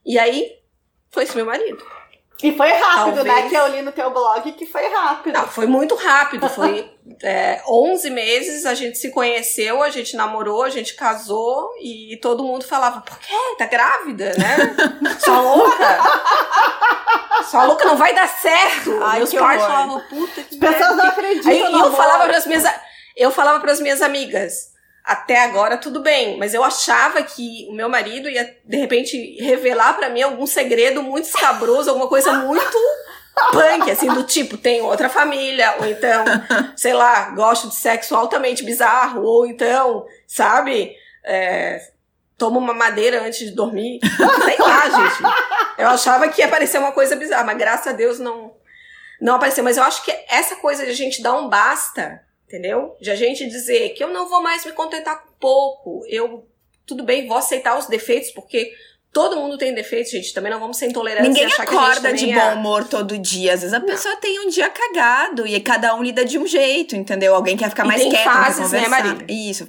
E aí, foi esse meu marido. E foi rápido, né? Talvez. Que eu li no teu blog que foi rápido. Não, foi muito rápido, foi *laughs* é, 11 meses, a gente se conheceu, a gente namorou, a gente casou, e todo mundo falava, por quê? Tá grávida, né? *laughs* Sua louca? Sua louca não vai dar certo. Ai, Meus pais falavam, puta que As pessoas não acreditam Aí eu falava para as minhas eu falava para as minhas amigas, até agora tudo bem, mas eu achava que o meu marido ia de repente revelar para mim algum segredo muito escabroso, alguma coisa muito punk, assim, do tipo, tem outra família, ou então, sei lá, gosto de sexo altamente bizarro, ou então, sabe, é, toma uma madeira antes de dormir, sei lá, gente. Eu achava que ia aparecer uma coisa bizarra, mas graças a Deus não, não apareceu. Mas eu acho que essa coisa de a gente dar um basta, entendeu? De a gente dizer que eu não vou mais me contentar com pouco, eu, tudo bem, vou aceitar os defeitos, porque todo mundo tem defeitos, gente, também não vamos ser intolerantes Ninguém acorda de também bom é- humor todo dia. Às vezes a pessoa tem um dia cagado e cada um lida de um jeito, entendeu? Alguém quer ficar E mais quieto, fases, né. Marília? Isso.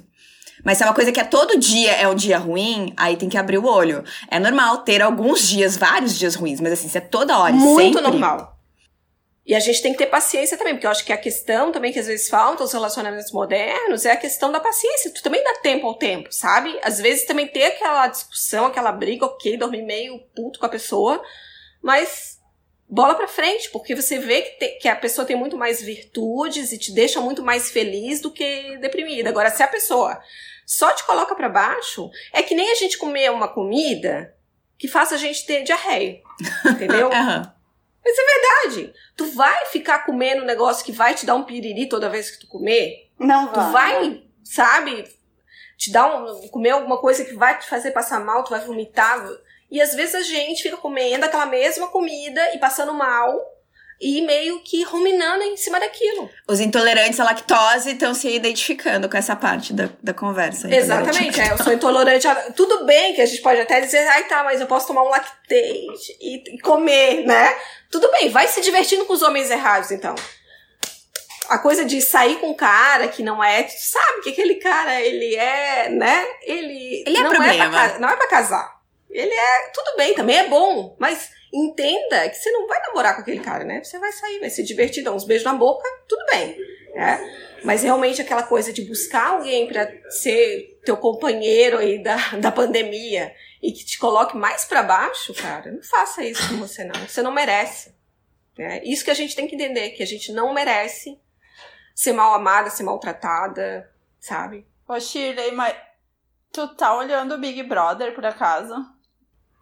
Mas se é uma coisa que é todo dia é um dia ruim, aí tem que abrir o olho. É normal ter alguns dias, vários dias ruins, mas assim, se é toda hora, Muito sempre, normal. E a gente tem que ter paciência também, porque eu acho que a questão também que às vezes falta os relacionamentos modernos é a questão da paciência. Tu também dá tempo ao tempo, sabe? Às vezes também ter aquela discussão, aquela briga, ok, dormir meio puto com a pessoa, mas bola pra frente, porque você vê que, te- que a pessoa tem muito mais virtudes e te deixa muito mais feliz do que deprimida. Agora, se a pessoa só te coloca pra baixo, é que nem a gente comer uma comida que faça a gente ter diarreia, *laughs* entendeu? Aham. verdade. Tu vai ficar comendo um negócio que vai te dar um piriri toda vez que tu comer? Não Tu vai, sabe, te dar um. comer alguma coisa que vai te fazer passar mal, tu vai vomitar. E às vezes a gente fica comendo aquela mesma comida e passando mal e meio que ruminando em cima daquilo. Os intolerantes à lactose estão se identificando com essa parte da, da conversa. Exatamente, é, eu sou intolerante a... *laughs* Tudo bem que a gente pode até dizer, ai tá, mas eu posso tomar um lactate e, e comer, né? Tudo bem, vai se divertindo com os homens errados, então. A coisa de sair com um cara que não é, tu sabe que aquele cara, ele é, né? Ele, Ele é não, problema. é pra, não é pra casar. Ele é, tudo bem, também é bom, mas entenda que você não vai namorar com aquele cara, né? Você vai sair, vai se divertir, dar uns beijos na boca, tudo bem, né? Mas realmente aquela coisa de buscar alguém pra ser teu companheiro aí da, da pandemia e que te coloque mais pra baixo, cara, não faça isso com você não. Você não merece. né? Isso que a gente tem que entender, que a gente não merece ser mal amada, ser maltratada, sabe? Ô, Shirley, mas tu tá olhando o Big Brother, por acaso?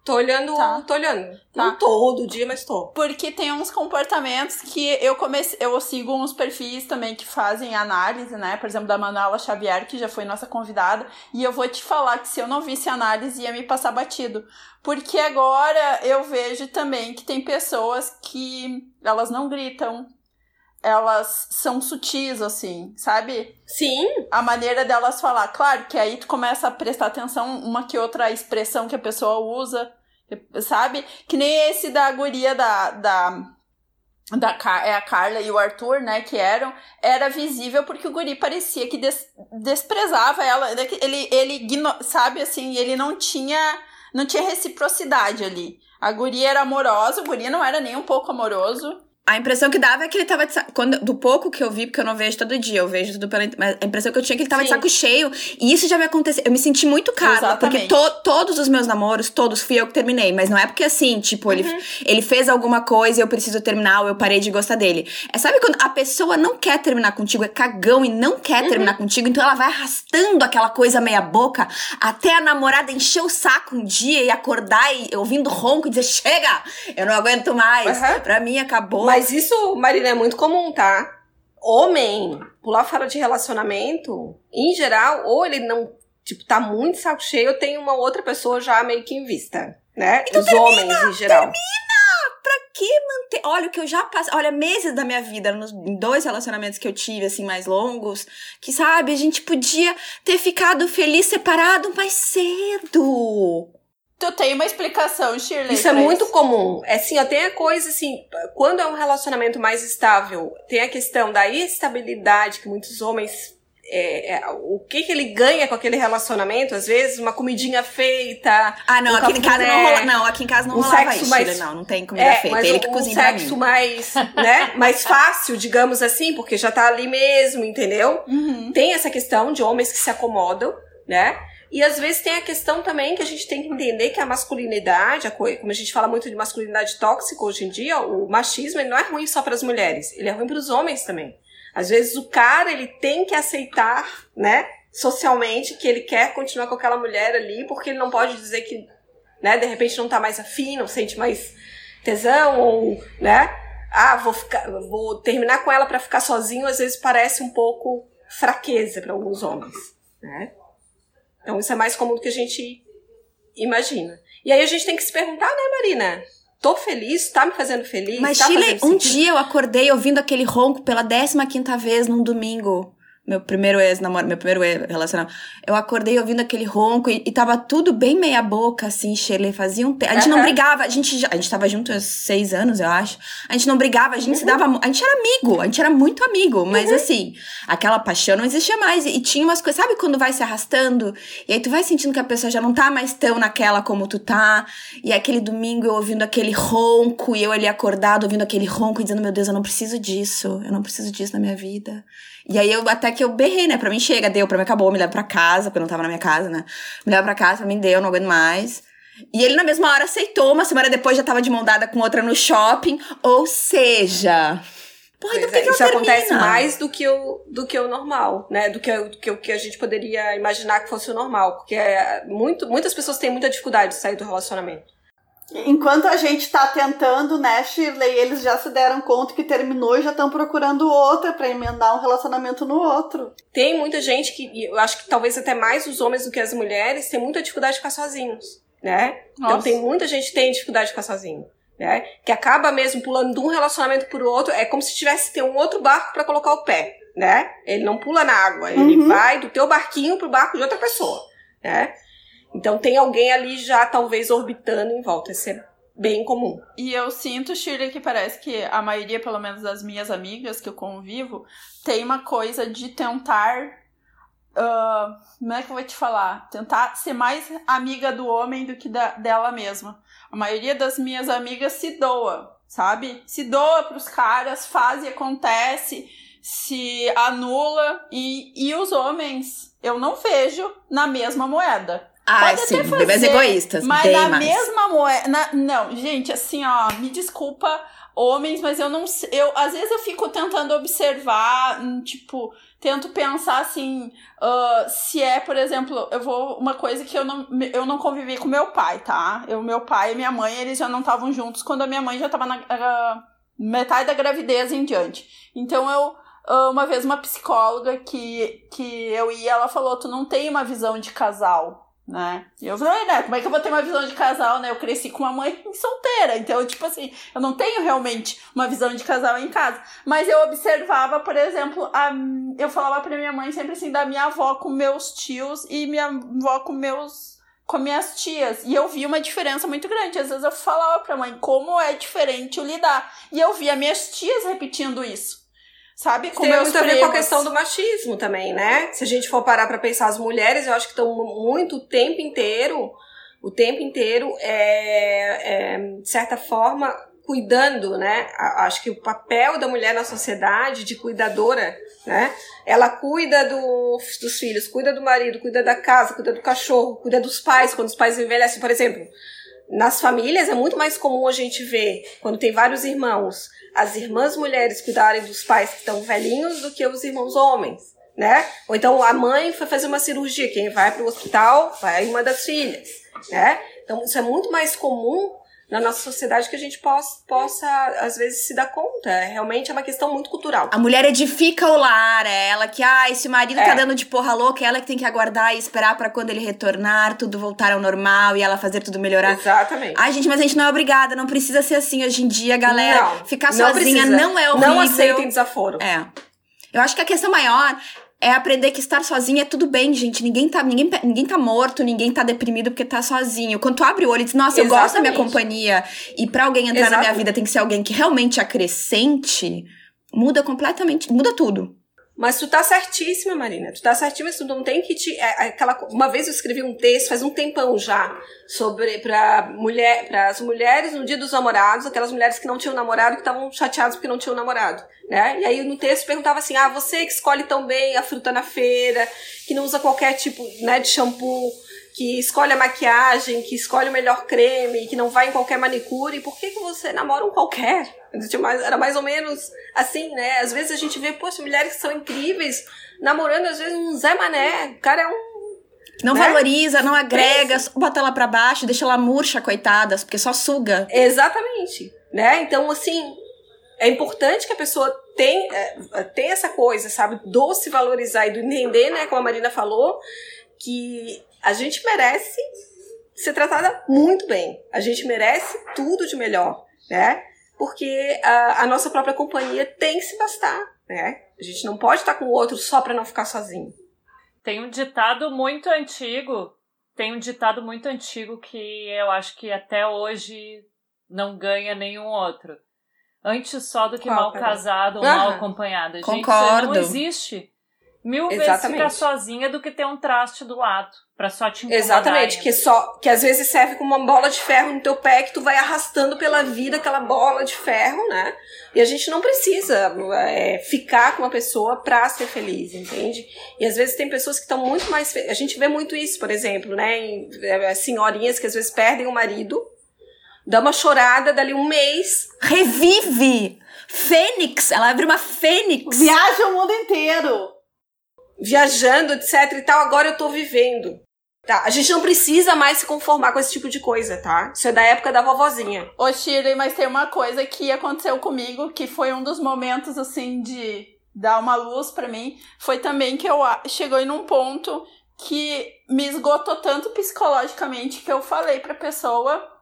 Tô olhando, Tá. tô olhando. Tá. Não todo dia, mas tô. Porque tem uns comportamentos que eu comecei. Eu sigo uns perfis também que fazem análise, né? Por exemplo, da Manuela Xavier, que já foi nossa convidada. E eu vou te falar que se eu não visse análise, ia me passar batido. Porque agora eu vejo também que tem pessoas que elas não gritam. Elas são sutis, assim, sabe? Sim, a maneira delas falar. Claro que aí tu começa a prestar atenção uma que outra expressão que a pessoa usa, sabe? Que nem esse da guria da. da da Car- é a Carla e o Arthur, né, que eram, era visível porque o guri parecia que des- desprezava ela, né, ele, ele sabe, assim, ele não tinha, não tinha reciprocidade ali. A guria era amorosa, o guri não era nem um pouco amoroso. A impressão que dava é que ele tava de saco. Quando, do pouco que eu vi, porque eu não vejo todo dia, eu vejo tudo pela. Mas a impressão que eu tinha é que ele tava de Sim. saco cheio. E isso já me aconteceu. Eu me senti muito Carla, porque to- todos os meus namoros, todos fui eu que terminei. Mas não é porque assim, tipo, ele, ele fez alguma coisa e eu preciso terminar ou eu parei de gostar dele. É sabe quando a pessoa não quer terminar contigo, é cagão e não quer terminar contigo, então ela vai arrastando aquela coisa meia boca até a namorada encher o saco um dia e acordar e ouvindo ronco e dizer: chega! Eu não aguento mais. Aham. Pra mim acabou. Mas isso, Marina, é muito comum, tá? Homem pular fora de relacionamento, em geral, ou ele não, tipo, tá muito saco cheio, ou tem uma outra pessoa já meio que em vista, né? Os homens, em geral. que manter. Olha, o que eu já passei. Olha, meses da minha vida, nos em dois relacionamentos que eu tive, assim, mais longos, que, sabe, a gente podia ter ficado feliz separado mais cedo. Tu tem uma explicação, Shirley? Isso é muito comum. É assim, ó, tem a coisa assim, quando é um relacionamento mais estável, tem a questão da estabilidade que muitos homens. é, é, o que, que ele ganha com aquele relacionamento? Às vezes, uma comidinha feita. Ah, não, Um aqui em casa não rola. Não, aqui em casa não um rolava sexo isso. mais- Shirley, Não, não tem comida É, feita. mas Ele um, que um cozinha pra sexo mais, né, mais fácil, digamos assim, porque já tá ali mesmo, entendeu? Uhum. Tem essa questão de homens que se acomodam, né? E às vezes tem a questão também que a gente tem que entender que a masculinidade, a como a gente fala muito de masculinidade tóxica hoje em dia, o machismo ele não é ruim só para as mulheres, ele é ruim para os homens também. Às vezes o cara ele tem que aceitar, né, socialmente que ele quer continuar com aquela mulher ali, porque ele não pode dizer que, né, de repente não tá mais afim, não sente mais tesão ou, né, ah, vou ficar, vou terminar com ela para ficar sozinho, às vezes parece um pouco fraqueza para alguns homens, né? Então isso é mais comum do que a gente imagina. E aí a gente tem que se perguntar, né, Marina? Tô feliz? Tá me fazendo feliz? Mas, tá Chile, um sentido? dia eu acordei ouvindo aquele ronco pela 15 quinta vez num domingo. Meu primeiro ex-namoro, meu primeiro ex relacionamento. Eu acordei ouvindo aquele ronco e, e tava tudo bem meia boca, assim, Shirley. Fazia um tempo. A gente não Aham. brigava, a gente, já- a gente tava junto há seis anos, eu acho. A gente não brigava, a gente se Uhum. dava. mu- A gente era amigo, a gente era muito amigo. Mas assim, aquela paixão não existia mais. E, e tinha umas coisas, sabe quando vai se arrastando? E aí tu vai sentindo que a pessoa já não tá mais tão naquela como tu tá. E aquele domingo eu ouvindo aquele ronco e eu ali acordado ouvindo aquele ronco e dizendo: Meu Deus, eu não preciso disso. Eu não preciso disso na minha vida. E aí eu até que eu berrei, né? Pra mim chega, deu, pra mim acabou, me leva pra casa, porque eu não tava na minha casa, né? Me leva pra casa, pra mim deu, não aguento mais. E ele na mesma hora aceitou, uma semana depois já tava de mão dada com outra no shopping. Ou seja. Porra, então por Pois que, é, que isso acontece mais do que, o, do que o normal, né? Do que, o- do que o que a gente poderia imaginar que fosse o normal. Porque é, muito, muitas pessoas têm muita dificuldade de sair do relacionamento. Enquanto a gente tá tentando, né, Shirley, eles já se deram conta que terminou e já estão procurando outra pra emendar um relacionamento no outro. Tem muita gente que, eu acho que talvez até mais os homens do que as mulheres, tem muita dificuldade de ficar sozinhos. né? Então Nossa. tem muita gente que tem dificuldade de ficar sozinho. Né? Que acaba mesmo pulando de um relacionamento pro outro, é como se tivesse que ter um outro barco para colocar o pé, né? Ele não pula na água, ele Uhum. vai do teu barquinho pro barco de outra pessoa, né? Então tem alguém ali já talvez orbitando em volta, isso é bem comum. E eu sinto, Shirley, que parece que a maioria, pelo menos das minhas amigas que eu convivo, tem uma coisa de tentar. ah, como é que eu vou te falar? Tentar ser mais amiga do homem do que da, dela mesma. A maioria das minhas amigas se doa, sabe? Se doa pros caras, faz e acontece, se anula. E, e os homens, eu não vejo na mesma moeda. Ah, Pode sim, fazer, egoístas. Mas bem na mais. mesma moeda. na- não, gente, assim, ó, me desculpa, homens, mas eu não sei. Eu, às vezes eu fico tentando observar, hum, tipo, tento pensar assim, ah, se é, por exemplo, eu vou. Uma coisa que eu não, eu não convivi com meu pai, tá? Eu, meu pai e minha mãe, eles já não estavam juntos quando a minha mãe já tava na ah, metade da gravidez em diante. Então eu. Uma vez uma psicóloga que, que eu ia, ela falou, tu não tem uma visão de casal né? E eu falei, né, como é que eu vou ter uma visão de casal, né? Eu cresci com uma mãe solteira, então, tipo assim, eu não tenho realmente uma visão de casal em casa. Mas eu observava, por exemplo, a, eu falava pra minha mãe sempre assim, da minha avó com meus tios e minha avó com meus com minhas tias. E eu vi uma diferença muito grande. Às vezes eu falava pra mãe como é diferente o lidar. E eu via minhas tias repetindo isso. Sabe? Com Tem muito a ver com a questão do machismo também, né? Se a gente for parar pra pensar, as mulheres, eu acho que estão muito o tempo inteiro, o tempo inteiro, é, é, de certa forma, cuidando, né? Acho que o papel da mulher na sociedade de cuidadora, né? Ela cuida do- dos filhos, cuida do marido, cuida da casa, cuida do cachorro, cuida dos pais, quando os pais envelhecem, por exemplo. Nas famílias é muito mais comum a gente ver, quando tem vários irmãos, as irmãs mulheres cuidarem dos pais que estão velhinhos do que os irmãos homens, né? Ou então a mãe foi fazer uma cirurgia, quem vai para o hospital vai uma das filhas, né? Então isso é muito mais comum na nossa sociedade que a gente possa, possa às vezes se dar conta. É, Realmente é uma questão muito cultural. A mulher edifica o lar, é ela que, ai, se o marido É. tá dando de porra louca, é ela que tem que aguardar e esperar pra quando ele retornar, tudo voltar ao normal e ela fazer tudo melhorar. Exatamente. Ai, gente, mas a gente não é obrigada, não precisa ser assim hoje em dia, galera. Não, Ficar não sozinha precisa. não é horrível. Não aceitem desaforo. É. Eu acho que a questão maior é aprender que estar sozinha é tudo bem, gente. Ninguém tá, ninguém, ninguém tá morto, ninguém tá deprimido porque tá sozinho. Quando tu abre o olho e diz, nossa, eu gosto da minha Exatamente. companhia, e pra alguém entrar na minha Exatamente. vida tem que ser alguém que realmente acrescente, muda completamente, muda tudo. Mas tu tá certíssima, Marina. Tu tá certíssima, tu não tem que te. é, é aquela, uma vez eu escrevi um texto, faz um tempão já, sobre para mulher, as mulheres no dia dos namorados, aquelas mulheres que não tinham namorado, que estavam chateadas porque não tinham namorado. Né? E aí no texto perguntava assim: ah, você que escolhe tão bem a fruta na feira, que não usa qualquer tipo né, de shampoo, que escolhe a maquiagem, que escolhe o melhor creme, que não vai em qualquer manicure, por que, que você namora um qualquer? Mais- Era mais ou menos assim, né? Às vezes a gente vê, poxa, mulheres que são incríveis, namorando às vezes um Zé Mané. O cara é um. Não Né? valoriza, não agrega, só bota ela pra baixo, deixa ela murcha, coitadas, porque só suga. Exatamente. Né? Então, assim, é importante que a pessoa tenha, é, tenha essa coisa, sabe? Do se valorizar e do entender, né? Como a Marina falou, que a gente merece ser tratada muito bem. A gente merece tudo de melhor, né? Porque a, a nossa própria companhia tem que se bastar, né? A gente não pode estar com o outro só para não ficar sozinho. Tem um ditado muito antigo, tem um ditado muito antigo que eu acho que até hoje não ganha nenhum outro. Antes só do que Qual, mal casado ou Aham. mal acompanhado. Gente, Concordo. não existe. Mil vezes Exatamente. ficar sozinha do que ter um traste do lado, pra só te incomodar. Exatamente, ainda. que só que às vezes serve como uma bola de ferro no teu pé que tu vai arrastando pela vida aquela bola de ferro, né? E a gente não precisa é, ficar com uma pessoa pra ser feliz, entende? E às vezes tem pessoas que estão muito mais a gente vê muito isso, por exemplo, né? Em, é, senhorinhas que às vezes perdem o marido, dá uma chorada dali um mês, Revive! Fênix! Ela abre uma fênix! Viaja o mundo inteiro. Viajando, etc e tal, agora eu tô vivendo. Tá, a gente não precisa mais se conformar com esse tipo de coisa, tá? Isso é da época da vovozinha. Ô, Shirley, mas tem uma coisa que aconteceu comigo, que foi um dos momentos, assim, de dar uma luz pra mim. Foi também que eu chegou em um ponto que me esgotou tanto psicologicamente que eu falei pra pessoa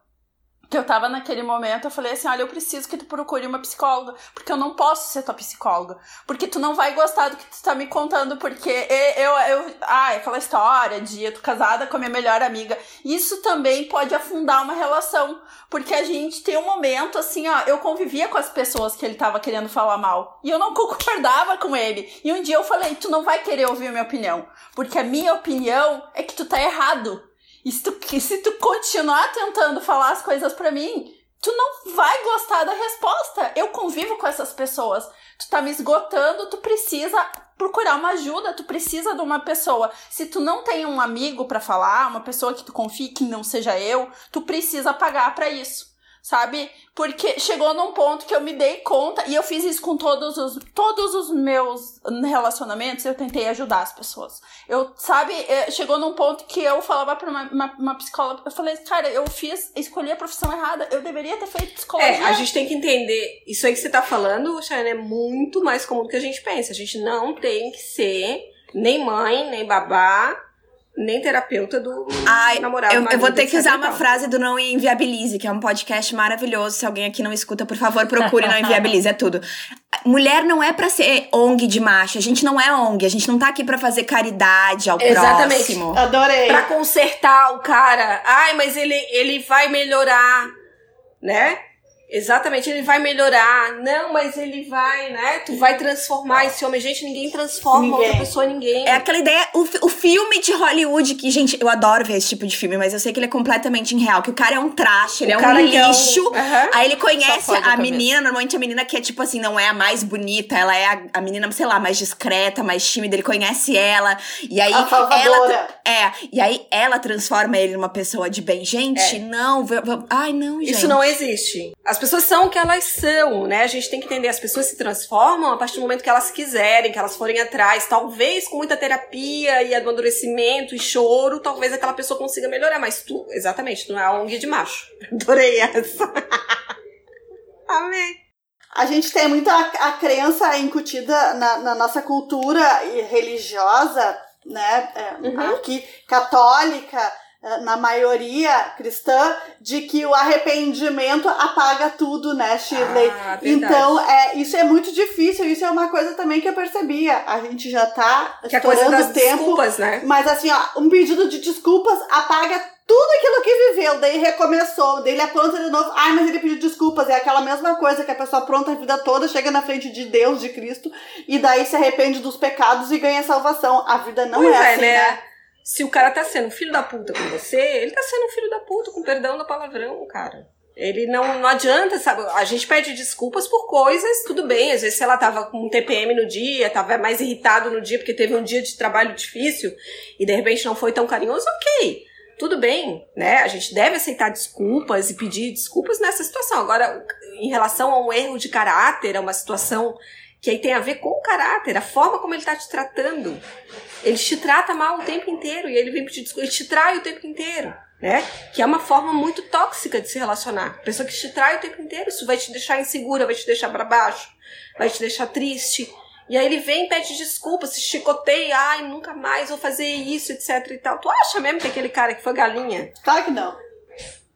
que eu tava naquele momento, eu falei assim: olha, eu preciso que tu procure uma psicóloga, porque eu não posso ser tua psicóloga. Porque tu não vai gostar do que tu tá me contando, porque eu. eu ah, aquela história de eu tô casada com a minha melhor amiga. Isso também pode afundar uma relação. Porque a gente tem um momento assim, ó, eu convivia com as pessoas que ele tava querendo falar mal. E eu não concordava com ele. E um dia eu falei: tu não vai querer ouvir a minha opinião. Porque a minha opinião é que tu tá errado. E se tu, se tu continuar tentando falar as coisas para mim, tu não vai gostar da resposta. Eu convivo com essas pessoas. Tu tá me esgotando, tu precisa procurar uma ajuda, tu precisa de uma pessoa. Se tu não tem um amigo para falar, uma pessoa que tu confie que não seja eu, tu precisa pagar para isso sabe? Porque chegou num ponto que eu me dei conta, e eu fiz isso com todos os, todos os meus relacionamentos, eu tentei ajudar as pessoas. Eu, sabe, é, chegou num ponto que eu falava pra uma, uma, uma psicóloga, eu falei, cara, eu fiz, escolhi a profissão errada, eu deveria ter feito psicologia. É, a gente tem que entender, isso aí que você tá falando, Chayane, é muito mais comum do que a gente pensa. A gente não tem que ser nem mãe, nem babá, nem terapeuta do Ai, namorado. Eu, eu vou ter que usar uma frase do Não Inviabilize, que é um podcast maravilhoso. Se alguém aqui não escuta, por favor, procure Não *laughs* Inviabilize, é tudo. Mulher não é pra ser ONG de macho. A gente não é ONG. A gente não tá aqui pra fazer caridade ao Exatamente. próximo. Adorei. Pra consertar o cara. Ai, mas ele, ele vai melhorar, né? Exatamente, ele vai melhorar. Não, mas ele vai, né? Tu vai transformar esse homem. Gente, ninguém transforma Ninguém. outra pessoa, ninguém. É aquela ideia, o, o filme de Hollywood, que, gente, eu adoro ver esse tipo de filme, mas eu sei que ele é completamente irreal, que o cara é um traste, ele é um que é um- lixo. Aham. Aí ele conhece a menina, normalmente a menina que é tipo assim, não é a mais bonita, ela é a, a menina, sei lá, mais discreta, mais tímida, ele conhece ela. E aí A ela. É, e aí ela transforma ele numa pessoa de bem. Gente, não, v- v- ai, não, gente. Isso não existe. As pessoas são o que elas são, né? A gente tem que entender, as pessoas se transformam a partir do momento que elas quiserem, que elas forem atrás. Talvez com muita terapia e amadurecimento e choro, talvez aquela pessoa consiga melhorar. Mas tu, exatamente, tu não é a ONG de macho. *laughs* Adorei essa. *laughs* Amém. A gente tem muita a, a crença incutida na, na nossa cultura e religiosa, né? é, Uhum. Aqui, católica, na maioria cristã, de que o arrependimento apaga tudo, né, Shirley? Ah, então, é, isso é muito difícil. Isso é uma coisa também que eu percebia. A gente já tá Que é estourando o tempo. desculpas, né? Mas assim, ó, um pedido de desculpas apaga tudo aquilo que viveu, daí recomeçou, daí ele apronta de novo. Ai, mas ele pediu desculpas. É aquela mesma coisa que a pessoa apronta a vida toda, chega na frente de Deus, de Cristo, e daí se arrepende dos pecados e ganha salvação. A vida não Pois é, é, assim, né? né? Se o cara tá sendo filho da puta com você, ele tá sendo filho da puta, com perdão do palavrão, cara. Ele não, não adianta, sabe? A gente pede desculpas por coisas, tudo bem. Às vezes, se ela tava com um TPM no dia, tava mais irritado no dia porque teve um dia de trabalho difícil e de repente não foi tão carinhoso, ok. Tudo bem, né? A gente deve aceitar desculpas e pedir desculpas nessa situação. Agora, em relação a um erro de caráter, a uma situação que aí tem a ver com o caráter, a forma como ele tá te tratando. Ele te trata mal o tempo inteiro e ele vem pedir desculpa, ele te trai o tempo inteiro, né? Que é uma forma muito tóxica de se relacionar. Pessoa que te trai o tempo inteiro, isso vai te deixar insegura, vai te deixar pra baixo, vai te deixar triste. E aí ele vem pede desculpa, se chicoteia, ai, nunca mais vou fazer isso, etc e tal. Tu acha mesmo que aquele cara que foi galinha, Claro que não.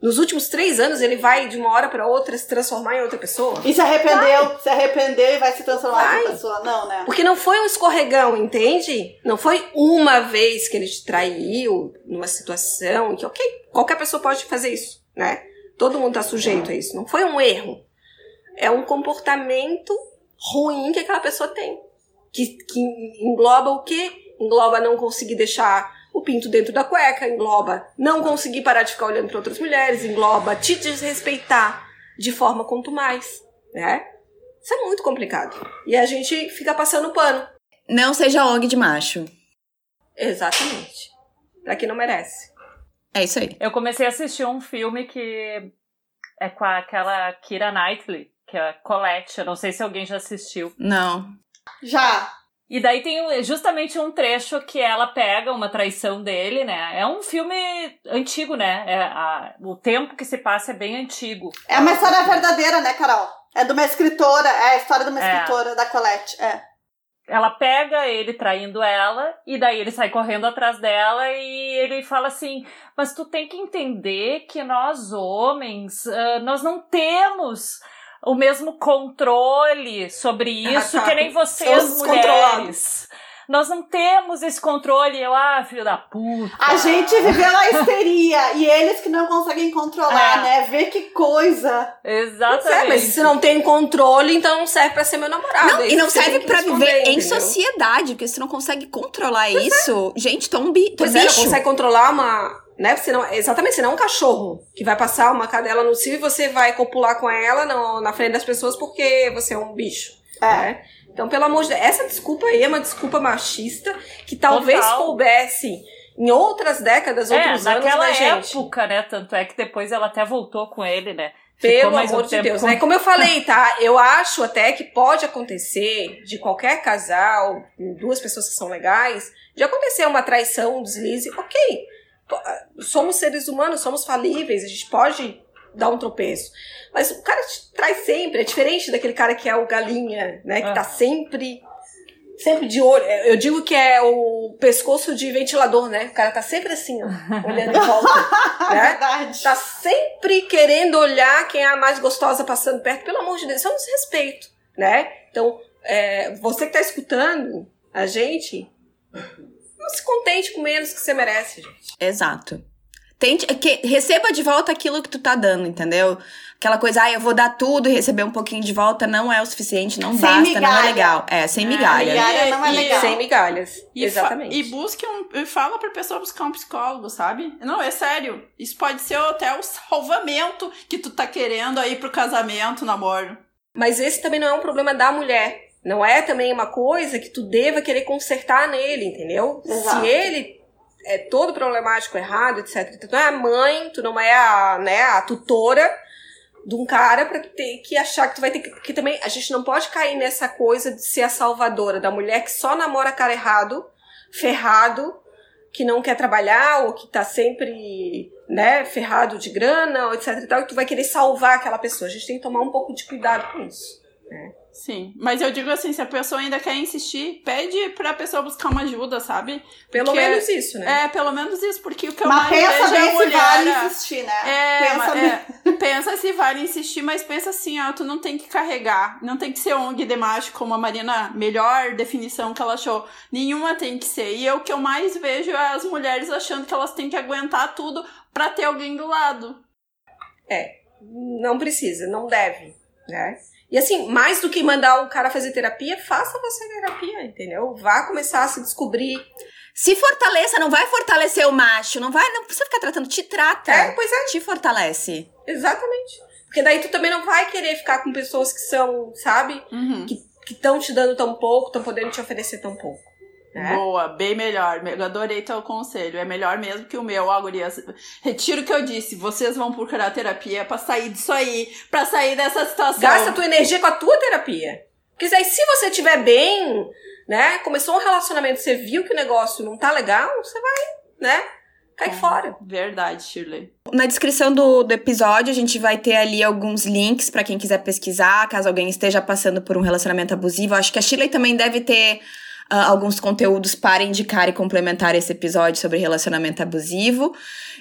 Nos últimos três anos, ele vai de uma hora pra outra se transformar em outra pessoa? E se arrependeu, se arrependeu e vai se transformar em outra Vai. pessoa. Não, né? Porque não foi um escorregão, entende? Não foi uma vez que ele te traiu numa situação que, ok, qualquer pessoa pode fazer isso, né? Todo mundo tá sujeito a isso. Não foi um erro. É um comportamento ruim que aquela pessoa tem. Que, que engloba o quê? Engloba não conseguir deixar o pinto dentro da cueca, engloba não conseguir parar de ficar olhando para outras mulheres, engloba te desrespeitar de forma quanto mais, né? Isso é muito complicado. E a gente fica passando pano. Não seja ONG de macho. Exatamente. Pra quem não merece. É isso aí. Eu comecei a assistir um filme que é com aquela Kira Knightley, que é Colette. Eu não sei se alguém já assistiu. Não. Já. E daí tem justamente um trecho que ela pega uma traição dele, né? É um filme antigo, né? É a- o tempo que se passa é bem antigo. É uma história verdadeira, né, Carol? É de uma escritora, é a história de uma É. escritora da Colette. É. ela pega ele traindo ela, e daí ele sai correndo atrás dela e ele fala assim: Mas tu tem que entender que nós homens, nós não temos o mesmo controle sobre isso ah, tá. que nem vocês, mulheres. Nós não temos esse controle. Eu, ah, filho da puta. A gente viveu na histeria e eles que não conseguem controlar, é. né? Vê que coisa. Exatamente. É, mas se não tem controle, então não serve pra ser meu namorado. Não, e não serve pra viver em entendeu? sociedade, porque se não consegue controlar pois é. isso, é. gente, tu é um, bi, tu é, bicho. não consegue controlar uma né? Você não, exatamente, você não é um cachorro que vai passar uma cadela no cio e você vai copular com ela no, na frente das pessoas porque você é um bicho. É. Né? Então, pelo amor de Deus, essa desculpa aí é uma desculpa machista que talvez Total. coubesse em outras décadas, é, outros anos, naquela né, gente? época, né? Tanto é que depois ela até voltou com ele, né? Pelo amor um de Deus, com... né? Como eu falei, *laughs* tá? Eu acho até que pode acontecer de qualquer casal, duas pessoas que são legais, de acontecer uma traição, um deslize, ok. Somos seres humanos, somos falíveis, a gente pode dar um tropeço. Mas o cara te traz sempre, é diferente daquele cara que é o galinha, né? Que tá sempre. Sempre de olho. Eu digo que é o pescoço de ventilador, né? O cara tá sempre assim, ó, olhando em volta. *laughs* né? Verdade. Tá sempre querendo olhar quem é a mais gostosa passando perto. Pelo amor de Deus, isso é um desrespeito, né? Então, é, você que tá escutando a gente, se contente com menos que você merece, gente. Exato. Tente, que, receba de volta aquilo que tu tá dando, entendeu? Aquela coisa, ah, eu vou dar tudo e receber um pouquinho de volta não é o suficiente, não sem basta, migalha. não é legal. É, sem migalha. migalha não é legal. Sem migalhas. E Exatamente. E busque um. E fala pra pessoa buscar um psicólogo, sabe? Não, é sério. Isso pode ser até o salvamento que tu tá querendo aí pro casamento, namoro. Mas esse também não é um problema da mulher. Não é também uma coisa que tu deva querer consertar nele, entendeu? Exato. Se ele é todo problemático, errado, etc. Tu não é a mãe, tu não é a, né, a tutora de um cara pra ter que achar que tu vai ter que. Porque também a gente não pode cair nessa coisa de ser a salvadora da mulher que só namora cara errado, ferrado, que não quer trabalhar ou que tá sempre, né, ferrado de grana, etc e tal, e tu vai querer salvar aquela pessoa. A gente tem que tomar um pouco de cuidado com isso. Né? Sim, mas eu digo assim, se a pessoa ainda quer insistir, pede pra pessoa buscar uma ajuda, sabe? Pelo porque, menos isso, né? É, pelo menos isso, porque o que eu mas mais pensa vejo é bem mulher... se vale insistir, né? É, pensa, é, pensa se vale insistir, mas pensa assim, ó, tu não tem que carregar, não tem que ser ONG de macho, como a Marina, melhor definição que ela achou, nenhuma tem que ser. E o que eu mais vejo é as mulheres achando que elas têm que aguentar tudo pra ter alguém do lado. É, não precisa, não deve, né? E assim, mais do que mandar o cara fazer terapia, faça você terapia, entendeu? Vá começar a se descobrir. Se fortaleça, não vai fortalecer o macho, não vai, não precisa ficar tratando, te trata. É, pois é. Te fortalece. Exatamente. Porque daí tu também não vai querer ficar com pessoas que são, sabe? Uhum. Que estão te dando tão pouco, estão podendo te oferecer tão pouco. É? Boa, bem melhor. Eu adorei teu conselho. É melhor mesmo que o meu, ó, gurias. Retiro o que eu disse. Vocês vão procurar terapia pra sair disso aí, pra sair dessa situação. Gasta tua energia com a tua terapia. Porque aí, se você estiver bem, né? Começou um relacionamento, você viu que o negócio não tá legal, você vai, né? Cai fora. Verdade, Shirley. Na descrição do, do episódio, a gente vai ter ali alguns links para quem quiser pesquisar, caso alguém esteja passando por um relacionamento abusivo. Acho que a Shirley também deve ter uh, alguns conteúdos para indicar e complementar esse episódio sobre relacionamento abusivo.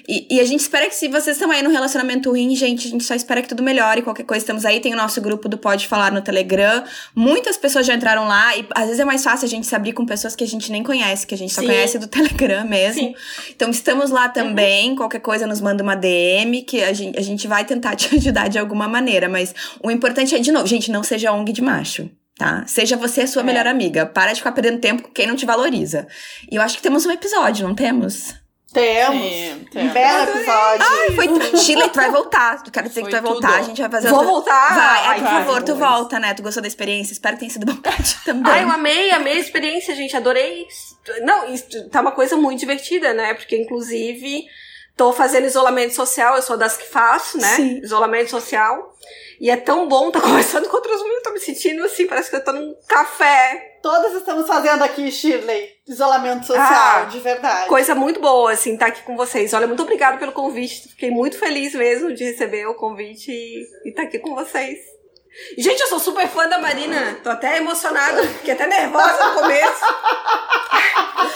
E, e, a gente espera que se vocês estão aí no relacionamento ruim, gente, a gente só espera que tudo melhore. Qualquer coisa, estamos aí. Tem o nosso grupo do Pode Falar no Telegram. Muitas pessoas já entraram lá e às vezes é mais fácil a gente se abrir com pessoas que a gente nem conhece, que a gente só Sim. conhece do Telegram mesmo. Sim. Então estamos lá também. Uhum. Qualquer coisa, nos manda uma DM que a gente, a gente vai tentar *laughs* te ajudar de alguma maneira. Mas o importante é, de novo, gente, não seja ONG de macho tá? Seja você a sua é. melhor amiga. Para de ficar perdendo tempo com quem não te valoriza. E eu acho que temos um episódio, não temos? Temos. Sim, Um belo episódio. Ai, foi. Chile, tu vai voltar. Tu quero dizer foi que tu vai voltar. Tudo. A gente vai fazer. Vou outra... voltar. Vai, ai, por vai, favor, tu volta, né? Tu gostou da experiência? Espero que tenha sido bom pra ti *laughs* também. Ai, eu amei, amei a experiência, gente. Adorei. Não, isso tá uma coisa muito divertida, né? Porque, inclusive, tô fazendo isolamento social. Eu sou das que faço, né? Sim. Isolamento social. E é tão bom estar tá *laughs* conversando com outras mulheres, tô me sentindo assim, parece que eu tô num café. Todas estamos fazendo aqui, Shirley, isolamento social, ah, de verdade. Coisa muito boa, assim, estar tá aqui com vocês. Olha, muito obrigada pelo convite. Fiquei muito feliz mesmo de receber o convite e estar tá aqui com vocês. Gente, eu sou super fã da Marina. Tô até emocionada, fiquei até nervosa no começo.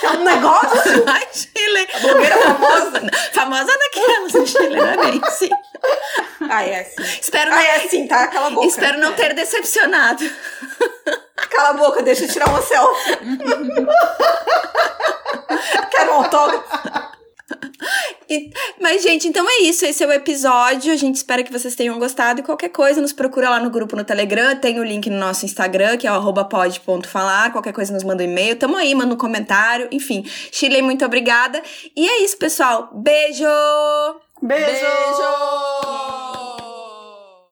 É um negócio. *laughs* Ai, Chile. A blogueira famosa. Famosa naquelas, Chile, não é bem, sim. Ah, é assim. Espero não, Ah, é assim, tá? Cala a boca. espero não ter decepcionado. Cala a boca, deixa eu tirar uma selfie. *laughs* Quero um autógrafo. Mas, gente, então é isso. Esse é o episódio. A gente espera que vocês tenham gostado. E qualquer coisa, nos procura lá no grupo no Telegram. Tem o link no nosso Instagram, que é o pod.falar. Qualquer coisa, nos manda um e-mail. Tamo aí, manda um comentário. Enfim, Chile, muito obrigada. E é isso, pessoal. Beijo! Beijo! Beijo!